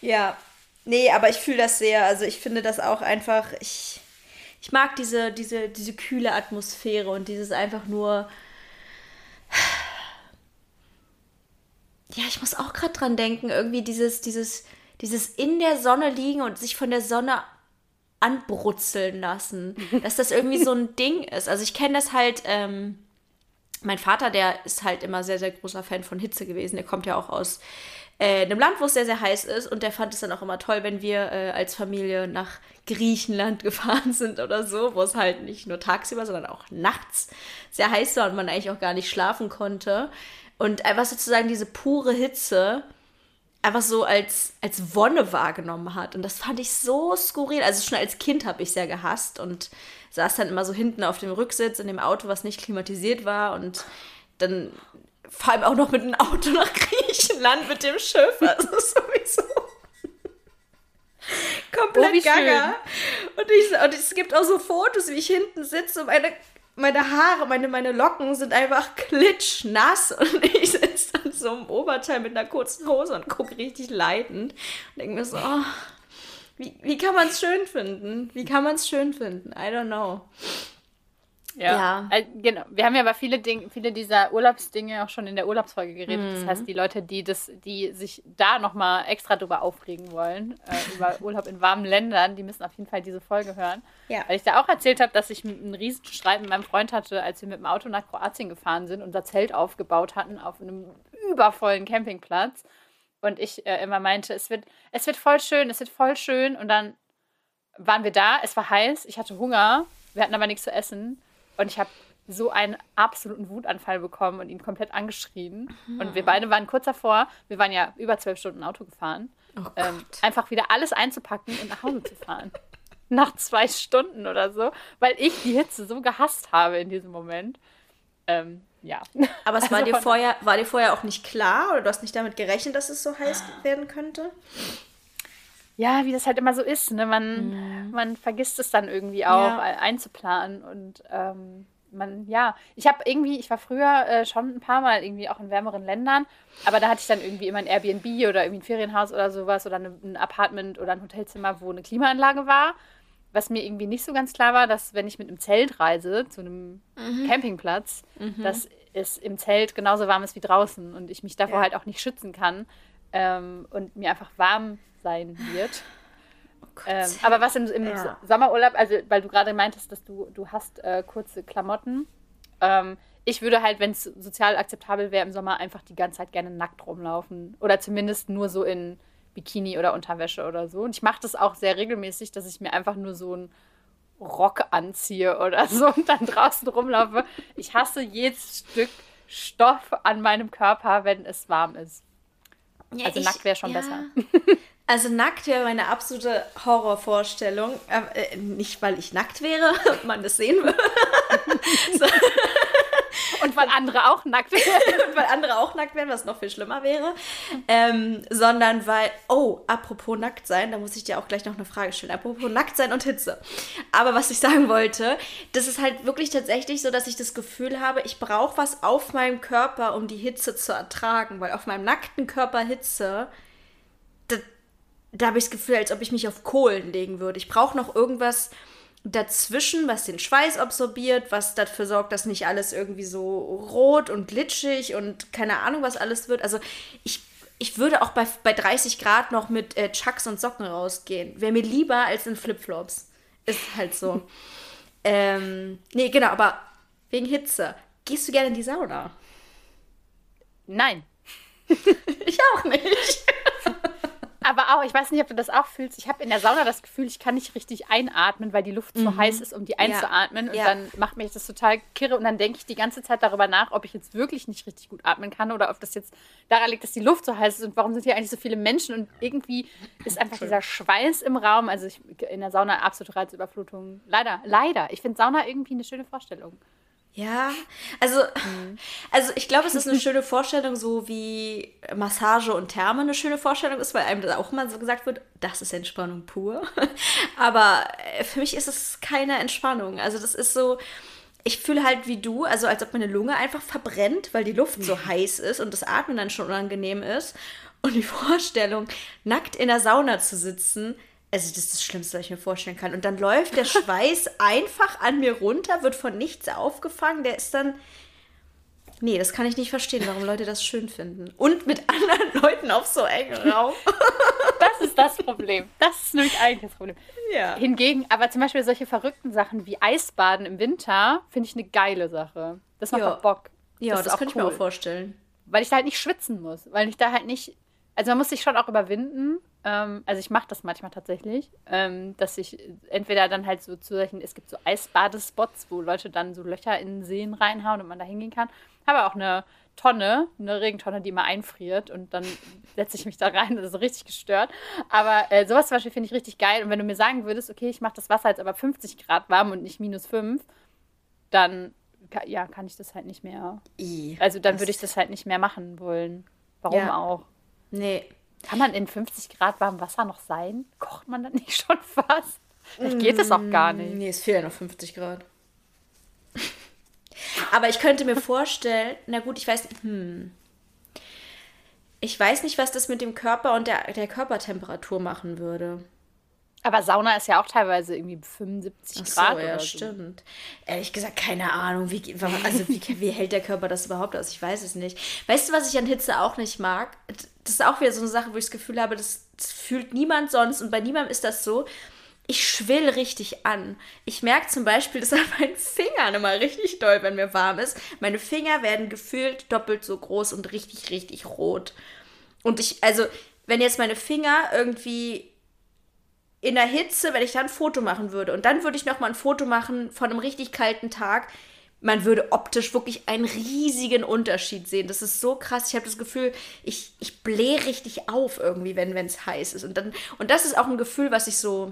Speaker 1: ja, nee, aber ich fühle das sehr. Also ich finde das auch einfach, ich ich mag diese, diese, diese kühle Atmosphäre und dieses einfach nur. Ja, ich muss auch gerade dran denken, irgendwie dieses, dieses, dieses in der Sonne liegen und sich von der Sonne anbrutzeln lassen. <laughs> Dass das irgendwie so ein Ding ist. Also ich kenne das halt, ähm, mein Vater, der ist halt immer sehr, sehr großer Fan von Hitze gewesen. Der kommt ja auch aus äh, einem Land, wo es sehr, sehr heiß ist. Und der fand es dann auch immer toll, wenn wir äh, als Familie nach Griechenland <laughs> gefahren sind oder so, wo es halt nicht nur tagsüber, sondern auch nachts sehr heiß war und man eigentlich auch gar nicht schlafen konnte. Und einfach sozusagen diese pure Hitze einfach so als, als Wonne wahrgenommen hat. Und das fand ich so skurril. Also schon als Kind habe ich sehr gehasst und saß dann immer so hinten auf dem Rücksitz in dem Auto, was nicht klimatisiert war. Und dann vor allem auch noch mit einem Auto nach Griechenland mit dem Schiff. Also sowieso komplett oh, gaga. Und, ich, und es gibt auch so Fotos, wie ich hinten sitze und meine, meine Haare, meine, meine Locken sind einfach klitschnass und ich sitze dann so im Oberteil mit einer kurzen Hose und gucke richtig leidend und denke mir so, oh, wie, wie kann man es schön finden? Wie kann man es schön finden? I don't know.
Speaker 2: Ja. ja. Genau. Wir haben ja aber viele Dinge, viele dieser Urlaubsdinge auch schon in der Urlaubsfolge geredet. Mhm. Das heißt, die Leute, die das, die sich da nochmal extra drüber aufregen wollen, äh, über <laughs> Urlaub in warmen Ländern, die müssen auf jeden Fall diese Folge hören. Ja. Weil ich da auch erzählt habe, dass ich einen riesen Streit mit meinem Freund hatte, als wir mit dem Auto nach Kroatien gefahren sind, unser Zelt aufgebaut hatten auf einem übervollen Campingplatz. Und ich äh, immer meinte, es wird, es wird voll schön, es wird voll schön. Und dann waren wir da, es war heiß, ich hatte Hunger, wir hatten aber nichts zu essen. Und ich habe so einen absoluten Wutanfall bekommen und ihn komplett angeschrien. Mhm. Und wir beide waren kurz davor, wir waren ja über zwölf Stunden Auto gefahren, oh ähm, einfach wieder alles einzupacken und nach Hause zu fahren. <laughs> nach zwei Stunden oder so, weil ich die Hitze so gehasst habe in diesem Moment. Ähm, ja.
Speaker 1: Aber es <laughs> also war, dir vorher, war dir vorher auch nicht klar oder du hast nicht damit gerechnet, dass es so heiß werden könnte?
Speaker 2: Ja, wie das halt immer so ist. Ne? Man, mhm. man vergisst es dann irgendwie auch ja. einzuplanen. Und ähm, man, ja, ich habe irgendwie, ich war früher äh, schon ein paar Mal irgendwie auch in wärmeren Ländern, aber da hatte ich dann irgendwie immer ein Airbnb oder irgendwie ein Ferienhaus oder sowas oder eine, ein Apartment oder ein Hotelzimmer, wo eine Klimaanlage war. was mir irgendwie nicht so ganz klar war, dass wenn ich mit einem Zelt reise zu einem mhm. Campingplatz, mhm. dass es im Zelt genauso warm ist wie draußen und ich mich davor ja. halt auch nicht schützen kann ähm, und mir einfach warm sein wird. <laughs> Oh ähm, aber was im, im ja. Sommerurlaub, also weil du gerade meintest, dass du, du hast äh, kurze Klamotten. Ähm, ich würde halt, wenn es sozial akzeptabel wäre, im Sommer einfach die ganze Zeit gerne nackt rumlaufen. Oder zumindest nur so in Bikini oder Unterwäsche oder so. Und ich mache das auch sehr regelmäßig, dass ich mir einfach nur so einen Rock anziehe oder so und dann draußen rumlaufe. Ich hasse jedes Stück Stoff an meinem Körper, wenn es warm ist. Ja, also ich, nackt wäre schon ja. besser. <laughs>
Speaker 1: Also nackt wäre meine absolute Horrorvorstellung. Äh, nicht, weil ich nackt wäre <laughs> und man das sehen würde. <laughs>
Speaker 2: so. Und weil andere auch nackt
Speaker 1: wären. <laughs> weil andere auch nackt wären, was noch viel schlimmer wäre. Ähm, sondern weil, oh, apropos nackt sein, da muss ich dir auch gleich noch eine Frage stellen. Apropos nackt sein und Hitze. Aber was ich sagen wollte, das ist halt wirklich tatsächlich so, dass ich das Gefühl habe, ich brauche was auf meinem Körper, um die Hitze zu ertragen. Weil auf meinem nackten Körper Hitze, da habe ich das Gefühl, als ob ich mich auf Kohlen legen würde. Ich brauche noch irgendwas dazwischen, was den Schweiß absorbiert, was dafür sorgt, dass nicht alles irgendwie so rot und glitschig und keine Ahnung, was alles wird. Also ich, ich würde auch bei, bei 30 Grad noch mit äh, Chucks und Socken rausgehen. Wäre mir lieber als in Flipflops. Ist halt so. <laughs> ähm, nee, genau, aber wegen Hitze. Gehst du gerne in die Sauna?
Speaker 2: Nein. <laughs>
Speaker 1: ich auch nicht
Speaker 2: aber auch, ich weiß nicht, ob du das auch fühlst. Ich habe in der Sauna das Gefühl, ich kann nicht richtig einatmen, weil die Luft mhm. zu heiß ist, um die einzuatmen. Ja. Und ja. dann macht mich das total kirre. Und dann denke ich die ganze Zeit darüber nach, ob ich jetzt wirklich nicht richtig gut atmen kann oder ob das jetzt daran liegt, dass die Luft so heiß ist und warum sind hier eigentlich so viele Menschen. Und irgendwie ist einfach dieser Schweiß im Raum. Also ich, in der Sauna absolute Reizüberflutung. Leider, leider. Ich finde Sauna irgendwie eine schöne Vorstellung.
Speaker 1: Ja, also, mhm. also ich glaube, es ist eine <laughs> schöne Vorstellung, so wie Massage und Therme eine schöne Vorstellung ist, weil einem das auch immer so gesagt wird, das ist Entspannung pur. <laughs> Aber äh, für mich ist es keine Entspannung. Also das ist so, ich fühle halt wie du, also als ob meine Lunge einfach verbrennt, weil die Luft so heiß ist und das Atmen dann schon unangenehm ist. Und die <laughs> Vorstellung, nackt in der Sauna zu sitzen, also das ist das Schlimmste, was ich mir vorstellen kann. Und dann läuft der <laughs> Schweiß einfach an mir runter, wird von nichts aufgefangen. Der ist dann. Nee, das kann ich nicht verstehen, warum Leute das schön finden. Und mit anderen <laughs> Leuten auf so engen Raum. <laughs>
Speaker 2: Das ist das Problem. Das ist nämlich eigentlich das Problem. Ja. Hingegen, aber zum Beispiel solche verrückten Sachen wie Eisbaden im Winter finde ich eine geile Sache. Das macht ja. auch Bock.
Speaker 1: Ja, das, das könnte cool. ich mir auch vorstellen.
Speaker 2: Weil ich da halt nicht schwitzen muss. Weil ich da halt nicht. Also man muss sich schon auch überwinden, ähm, also ich mache das manchmal tatsächlich, ähm, dass ich entweder dann halt so zu solchen, es gibt so Eisbadespots, wo Leute dann so Löcher in Seen reinhauen und man da hingehen kann. Habe auch eine Tonne, eine Regentonne, die immer einfriert und dann setze ich mich da rein. Das ist richtig gestört. Aber äh, sowas zum Beispiel finde ich richtig geil. Und wenn du mir sagen würdest, okay, ich mache das Wasser jetzt aber 50 Grad warm und nicht minus 5, dann ja, kann ich das halt nicht mehr. I, also dann würde ich das halt nicht mehr machen wollen. Warum ja. auch?
Speaker 1: Nee,
Speaker 2: kann man in 50 Grad warmem Wasser noch sein? Kocht man dann nicht schon fast? Vielleicht geht es auch gar nicht.
Speaker 1: Nee, es fehlen noch 50 Grad. Aber ich könnte mir vorstellen, na gut, ich weiß, hm. Ich weiß nicht, was das mit dem Körper und der, der Körpertemperatur machen würde.
Speaker 2: Aber Sauna ist ja auch teilweise irgendwie 75 Ach so, Grad.
Speaker 1: Ja, stimmt. Ehrlich gesagt, keine Ahnung. Wie, also wie, wie hält der Körper das überhaupt aus? Ich weiß es nicht. Weißt du, was ich an Hitze auch nicht mag? Das ist auch wieder so eine Sache, wo ich das Gefühl habe, das, das fühlt niemand sonst und bei niemandem ist das so. Ich schwill richtig an. Ich merke zum Beispiel, dass an meinen Fingern immer richtig doll, wenn mir warm ist. Meine Finger werden gefühlt doppelt so groß und richtig, richtig rot. Und ich, also, wenn jetzt meine Finger irgendwie in der Hitze, wenn ich da ein Foto machen würde und dann würde ich noch mal ein Foto machen von einem richtig kalten Tag, man würde optisch wirklich einen riesigen Unterschied sehen. Das ist so krass. Ich habe das Gefühl, ich, ich blähe richtig auf irgendwie, wenn es heiß ist. Und, dann, und das ist auch ein Gefühl, was ich so.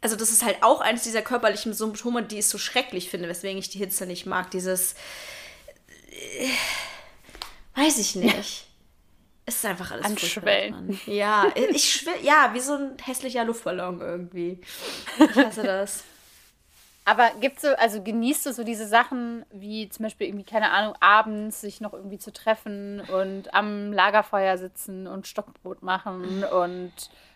Speaker 1: Also, das ist halt auch eines dieser körperlichen Symptome, die ich so schrecklich finde, weswegen ich die Hitze nicht mag. Dieses. Äh, weiß ich nicht. Es ist einfach alles
Speaker 2: Anschwellen.
Speaker 1: Ja, ich schwill, ja, wie so ein hässlicher Luftballon irgendwie. Ich hasse das.
Speaker 2: Aber gibt so, also genießt du so diese Sachen wie zum Beispiel irgendwie, keine Ahnung, abends sich noch irgendwie zu treffen und am Lagerfeuer sitzen und Stockbrot machen und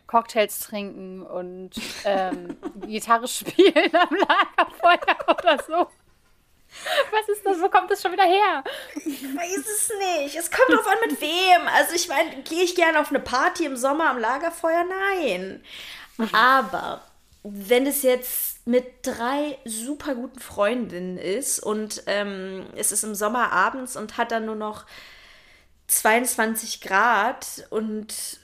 Speaker 2: Cocktails trinken und ähm, <laughs> Gitarre spielen am Lagerfeuer oder so. Was ist das? Wo kommt das schon wieder her?
Speaker 1: Ich weiß es nicht. Es kommt drauf an, mit wem. Also ich meine, gehe ich gerne auf eine Party im Sommer am Lagerfeuer? Nein. Aber wenn es jetzt mit drei super guten Freundinnen ist und ähm, es ist im Sommer abends und hat dann nur noch 22 Grad und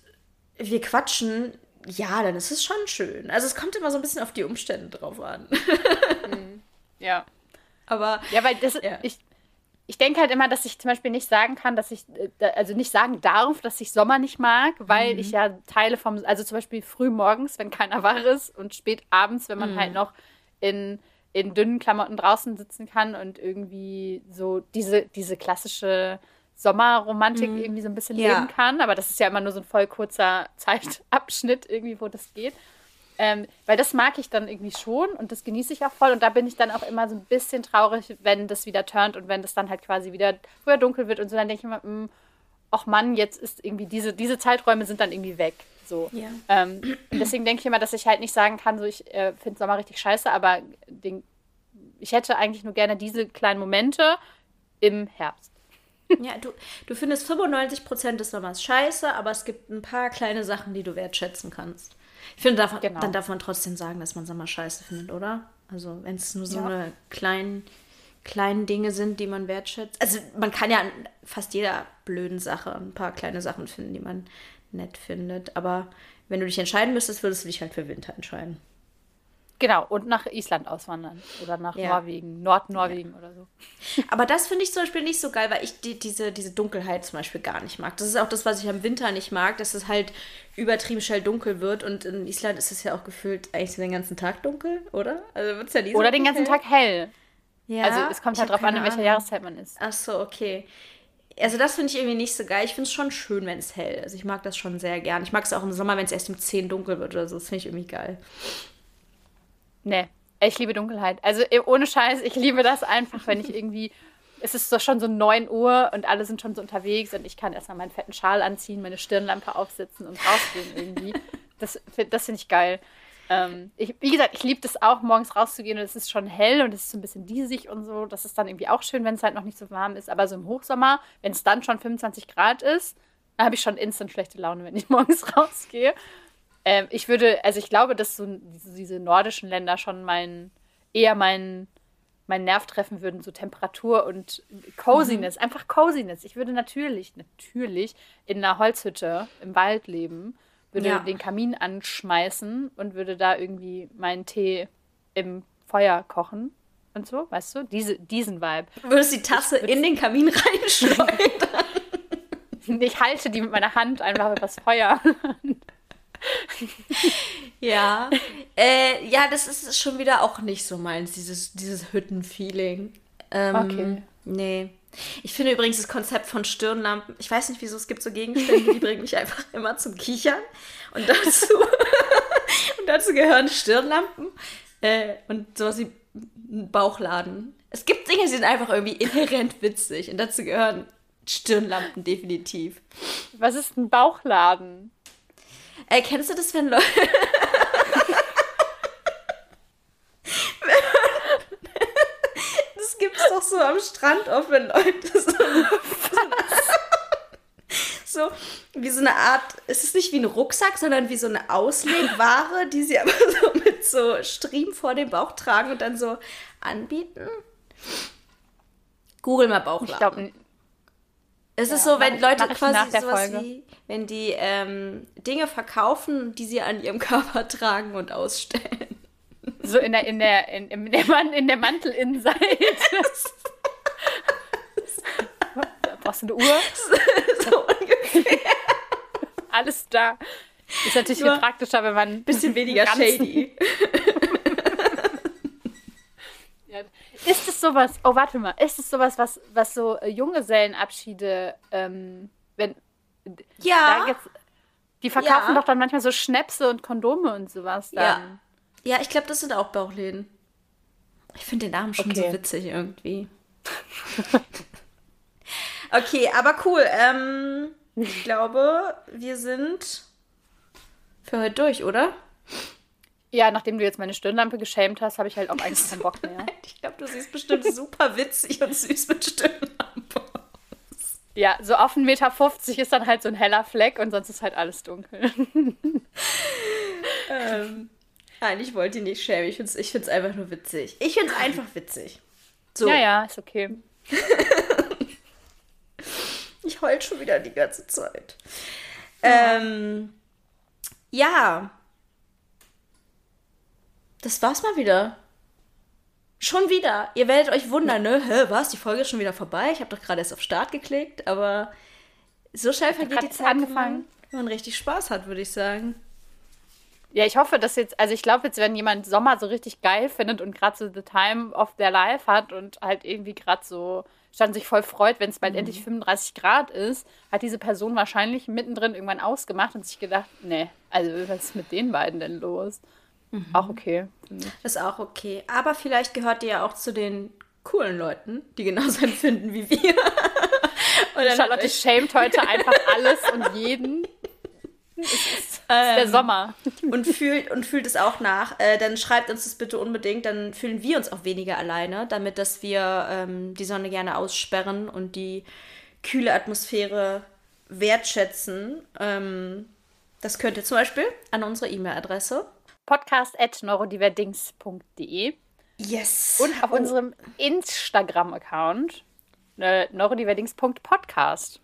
Speaker 1: wir quatschen, ja, dann ist es schon schön. Also es kommt immer so ein bisschen auf die Umstände drauf an.
Speaker 2: Ja.
Speaker 1: Aber
Speaker 2: Ja, weil das,
Speaker 1: Ja.
Speaker 2: ich, ich denke halt immer, dass ich zum Beispiel nicht sagen kann, dass ich, äh, also nicht sagen darf, dass ich Sommer nicht mag, weil
Speaker 1: Mhm.
Speaker 2: ich ja Teile vom, also zum Beispiel früh morgens, wenn keiner wach ist und spät abends, wenn man
Speaker 1: Mhm.
Speaker 2: halt noch in, in dünnen Klamotten draußen sitzen kann und irgendwie so diese, diese klassische Sommerromantik irgendwie so ein bisschen
Speaker 1: Mhm. Ja.
Speaker 2: leben kann. Aber das ist ja immer nur so ein voll kurzer <laughs> Zeitabschnitt irgendwie, wo das geht. Ähm, weil das mag ich dann irgendwie schon und das genieße ich auch voll. Und da bin ich dann auch immer so ein bisschen traurig, wenn das wieder turnt und wenn das dann halt quasi wieder früher dunkel wird und so. Dann denke ich immer, mh, ach Mann, jetzt ist irgendwie diese, diese Zeiträume sind dann irgendwie weg. So.
Speaker 1: Ja.
Speaker 2: Ähm, deswegen denke ich immer, dass ich halt nicht sagen kann, so ich äh, finde Sommer richtig scheiße, aber den, ich hätte eigentlich nur gerne diese kleinen Momente im Herbst.
Speaker 1: ja, du, du findest 95% des Sommers scheiße, aber es gibt ein paar kleine Sachen, die du wertschätzen kannst. Ich finde, darf,
Speaker 2: Genau.
Speaker 1: dann darf man trotzdem sagen, dass man Sommer scheiße findet, oder? Also, wenn es nur so
Speaker 2: Ja.
Speaker 1: eine kleinen, kleinen Dinge sind, die man wertschätzt. Also, man kann ja an fast jeder blöden Sache ein paar kleine Sachen finden, die man nett findet. Aber wenn du dich entscheiden müsstest, würdest du dich halt für Winter entscheiden.
Speaker 2: Genau, und nach Island auswandern oder nach
Speaker 1: Ja.
Speaker 2: Norwegen, Nordnorwegen oder so. <laughs>
Speaker 1: Aber das finde ich zum Beispiel nicht so geil, weil ich die, diese, diese Dunkelheit zum Beispiel gar nicht mag. Das ist auch das, was ich am Winter nicht mag, dass es halt übertrieben schnell dunkel wird. Und in Island ist es ja auch gefühlt eigentlich den ganzen Tag dunkel, oder? Also wird es ja nie so
Speaker 2: Oder den ganzen
Speaker 1: hell.
Speaker 2: Tag hell.
Speaker 1: Ja,
Speaker 2: Also es kommt halt drauf an, in welcher. Jahreszeit man ist.
Speaker 1: Ach so, okay. Also das finde ich irgendwie nicht so geil. Ich finde es schon schön, wenn es hell ist. Ich mag das schon sehr gern. Ich mag es auch im Sommer, wenn es erst um 10 dunkel wird oder so. Das finde ich irgendwie geil.
Speaker 2: Nee, ich liebe Dunkelheit. Also ohne Scheiß, ich liebe das einfach, wenn ich irgendwie. Es ist doch schon so 9 Uhr und alle sind schon so unterwegs und ich kann erstmal meinen fetten Schal anziehen, meine Stirnlampe aufsetzen und rausgehen irgendwie. Das, das finde ich geil. Ähm, ich, wie gesagt, ich liebe das auch, morgens rauszugehen und es ist schon hell und es ist so ein bisschen diesig und so. Das ist dann irgendwie auch schön, wenn es halt noch nicht so warm ist. Aber so im Hochsommer, wenn es dann schon 25 Grad ist, habe ich schon instant schlechte Laune, wenn ich <laughs> morgens rausgehe. Ähm, ich würde, also ich glaube, dass so diese, nordischen Länder schon mein, eher meinen mein Nerv treffen würden, so Temperatur und Coziness, einfach Coziness. Ich würde natürlich, natürlich in einer Holzhütte im Wald leben, würde
Speaker 1: Ja.
Speaker 2: den Kamin anschmeißen und würde da irgendwie meinen Tee im Feuer kochen und so, weißt du? Diese, diesen Vibe.
Speaker 1: Du würdest die Tasse in den Kamin <laughs> reinschleudern.
Speaker 2: Ich halte die mit meiner Hand einfach übers Feuer. <laughs>
Speaker 1: Ja. äh, ja, das ist schon wieder auch nicht so meins, dieses, dieses Hüttenfeeling. Ähm,
Speaker 2: Okay.
Speaker 1: Nee. Ich finde übrigens das Konzept von Stirnlampen, ich weiß nicht wieso, es gibt so Gegenstände, die bringen mich einfach immer zum Kichern. Und dazu, <laughs> und dazu gehören Stirnlampen äh, und sowas wie ein Bauchladen. Es gibt Dinge, die sind einfach irgendwie inhärent witzig. Und dazu gehören Stirnlampen definitiv.
Speaker 2: Was ist ein Bauchladen?
Speaker 1: Äh, kennst du das, wenn Leute. <laughs> das gibt's doch so am Strand oft, wenn Leute so. so wie so eine Art. Es ist nicht wie ein Rucksack, sondern wie so eine Auslegware, die sie aber so mit so Striemen vor dem Bauch tragen und dann so anbieten. Google mal Bauchladen. Es ist
Speaker 2: Ja,
Speaker 1: so, wenn Leute quasi sowas
Speaker 2: Folge.
Speaker 1: wie, wenn die ähm, Dinge verkaufen, die sie an ihrem <laughs> Körper tragen und ausstellen.
Speaker 2: so in der, in der, in, in der, Man in der Mantelinnenseite. Da <laughs> brauchst du eine Uhr, <laughs>
Speaker 1: so ungefähr.
Speaker 2: alles da. Ist natürlich
Speaker 1: Nur
Speaker 2: viel praktischer, wenn man ein
Speaker 1: Bisschen weniger shady.
Speaker 2: Ja. Ist es sowas, oh warte mal, ist es sowas, was, was so äh, Junggesellenabschiede, ähm, wenn,
Speaker 1: Ja.
Speaker 2: gibt's, die verkaufen
Speaker 1: Ja.
Speaker 2: doch dann manchmal so Schnäpse und Kondome und sowas dann.
Speaker 1: Ja. Ja, ich glaube, das sind auch Bauchläden. Ich finde den Namen schon
Speaker 2: Okay.
Speaker 1: so witzig irgendwie. <laughs> okay, aber cool. Ähm, ich glaube, wir sind für heute durch, oder?
Speaker 2: Ja, nachdem du jetzt meine Stirnlampe geschämt hast, habe ich halt auch eigentlich keinen Bock mehr. <laughs>
Speaker 1: Ich glaube, du siehst bestimmt super witzig und süß mit Stirnlampe.
Speaker 2: Ja, so auf 1,50 Meter ist dann halt so ein heller Fleck und sonst ist halt alles dunkel. <laughs>
Speaker 1: ähm, nein, ich wollte ihn nicht schämen. Ich finde es ich find's einfach nur witzig. Ich finde es einfach witzig.
Speaker 2: So. Ja, ja, ist okay. <laughs>
Speaker 1: ich heul schon wieder die ganze Zeit. Ähm, ja. Das war's mal wieder. Schon wieder. Ihr werdet euch wundern, ne? Hä, was? Die Folge ist schon wieder vorbei? Ich habe doch gerade erst auf Start geklickt, aber so schnell vergeht die Zeit, angefangen. wenn man richtig Spaß hat, würde ich sagen.
Speaker 2: Ja, ich hoffe, dass jetzt, also ich glaube jetzt, wenn jemand Sommer so richtig geil findet und gerade so the time of their life hat und halt irgendwie gerade so stand sich voll freut, wenn es bald mhm. endlich 35 Grad ist, hat diese Person wahrscheinlich mittendrin irgendwann ausgemacht und sich gedacht, nee, also was ist mit den beiden denn los? Mhm. Auch okay.
Speaker 1: Ist auch okay. Aber vielleicht gehört ihr ja auch zu den coolen Leuten, die genauso <laughs> empfinden wie wir.
Speaker 2: Und Charlotte schämt heute einfach alles und jeden. Es ist, ähm, der Sommer.
Speaker 1: Und fühlt, und fühlt es auch nach. Äh, dann schreibt uns das bitte unbedingt. Dann fühlen wir uns auch weniger alleine, damit dass wir ähm, die Sonne gerne aussperren und die kühle Atmosphäre wertschätzen. Ähm, das könnt ihr zum Beispiel an unsere E-Mail-Adresse
Speaker 2: podcast.neurodiverdings.de.
Speaker 1: Yes.
Speaker 2: Und auf oh. unserem Instagram-Account äh, neurodiverdings.podcast.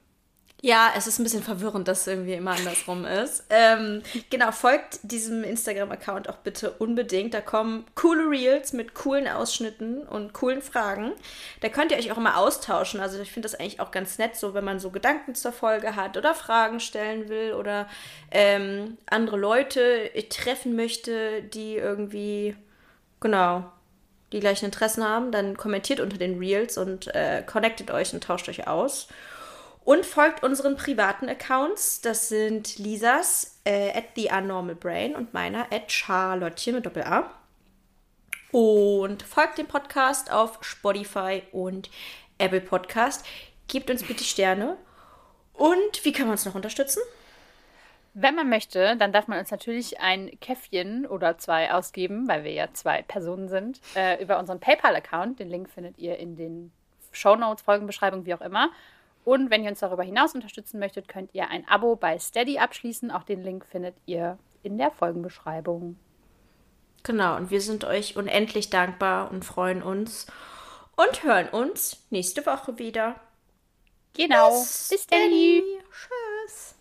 Speaker 1: Ja, es ist ein bisschen verwirrend, dass es irgendwie immer andersrum ist. Ähm, genau, folgt diesem Instagram-Account auch bitte unbedingt. Da kommen coole Reels mit coolen Ausschnitten und coolen Fragen. Da könnt ihr euch auch immer austauschen. Also ich finde das eigentlich auch ganz nett, so wenn man so Gedanken zur Folge hat oder Fragen stellen will oder ähm, andere Leute treffen möchte, die irgendwie, genau, die gleichen Interessen haben, dann kommentiert unter den Reels und äh, connectet euch und tauscht euch aus. Und folgt unseren privaten Accounts. Das sind Lisas äh, at the Unnormal Brain und meiner at Charlottchen mit Doppel-A. Und folgt dem Podcast auf Spotify und Apple Podcast. Gebt uns bitte Sterne. Und wie kann man uns noch unterstützen?
Speaker 2: Wenn man möchte, dann darf man uns natürlich ein Käffchen oder zwei ausgeben, weil wir ja zwei Personen sind, äh, über unseren PayPal-Account. Den Link findet ihr in den Shownotes, Folgenbeschreibung, wie auch immer. Und wenn ihr uns darüber hinaus unterstützen möchtet, könnt ihr ein Abo bei Steady abschließen. Auch den Link findet ihr in der Folgenbeschreibung.
Speaker 1: Genau, und wir sind euch unendlich dankbar und freuen uns und hören uns nächste Woche wieder.
Speaker 2: Genau. Bis,
Speaker 1: Bis dann. Tschüss.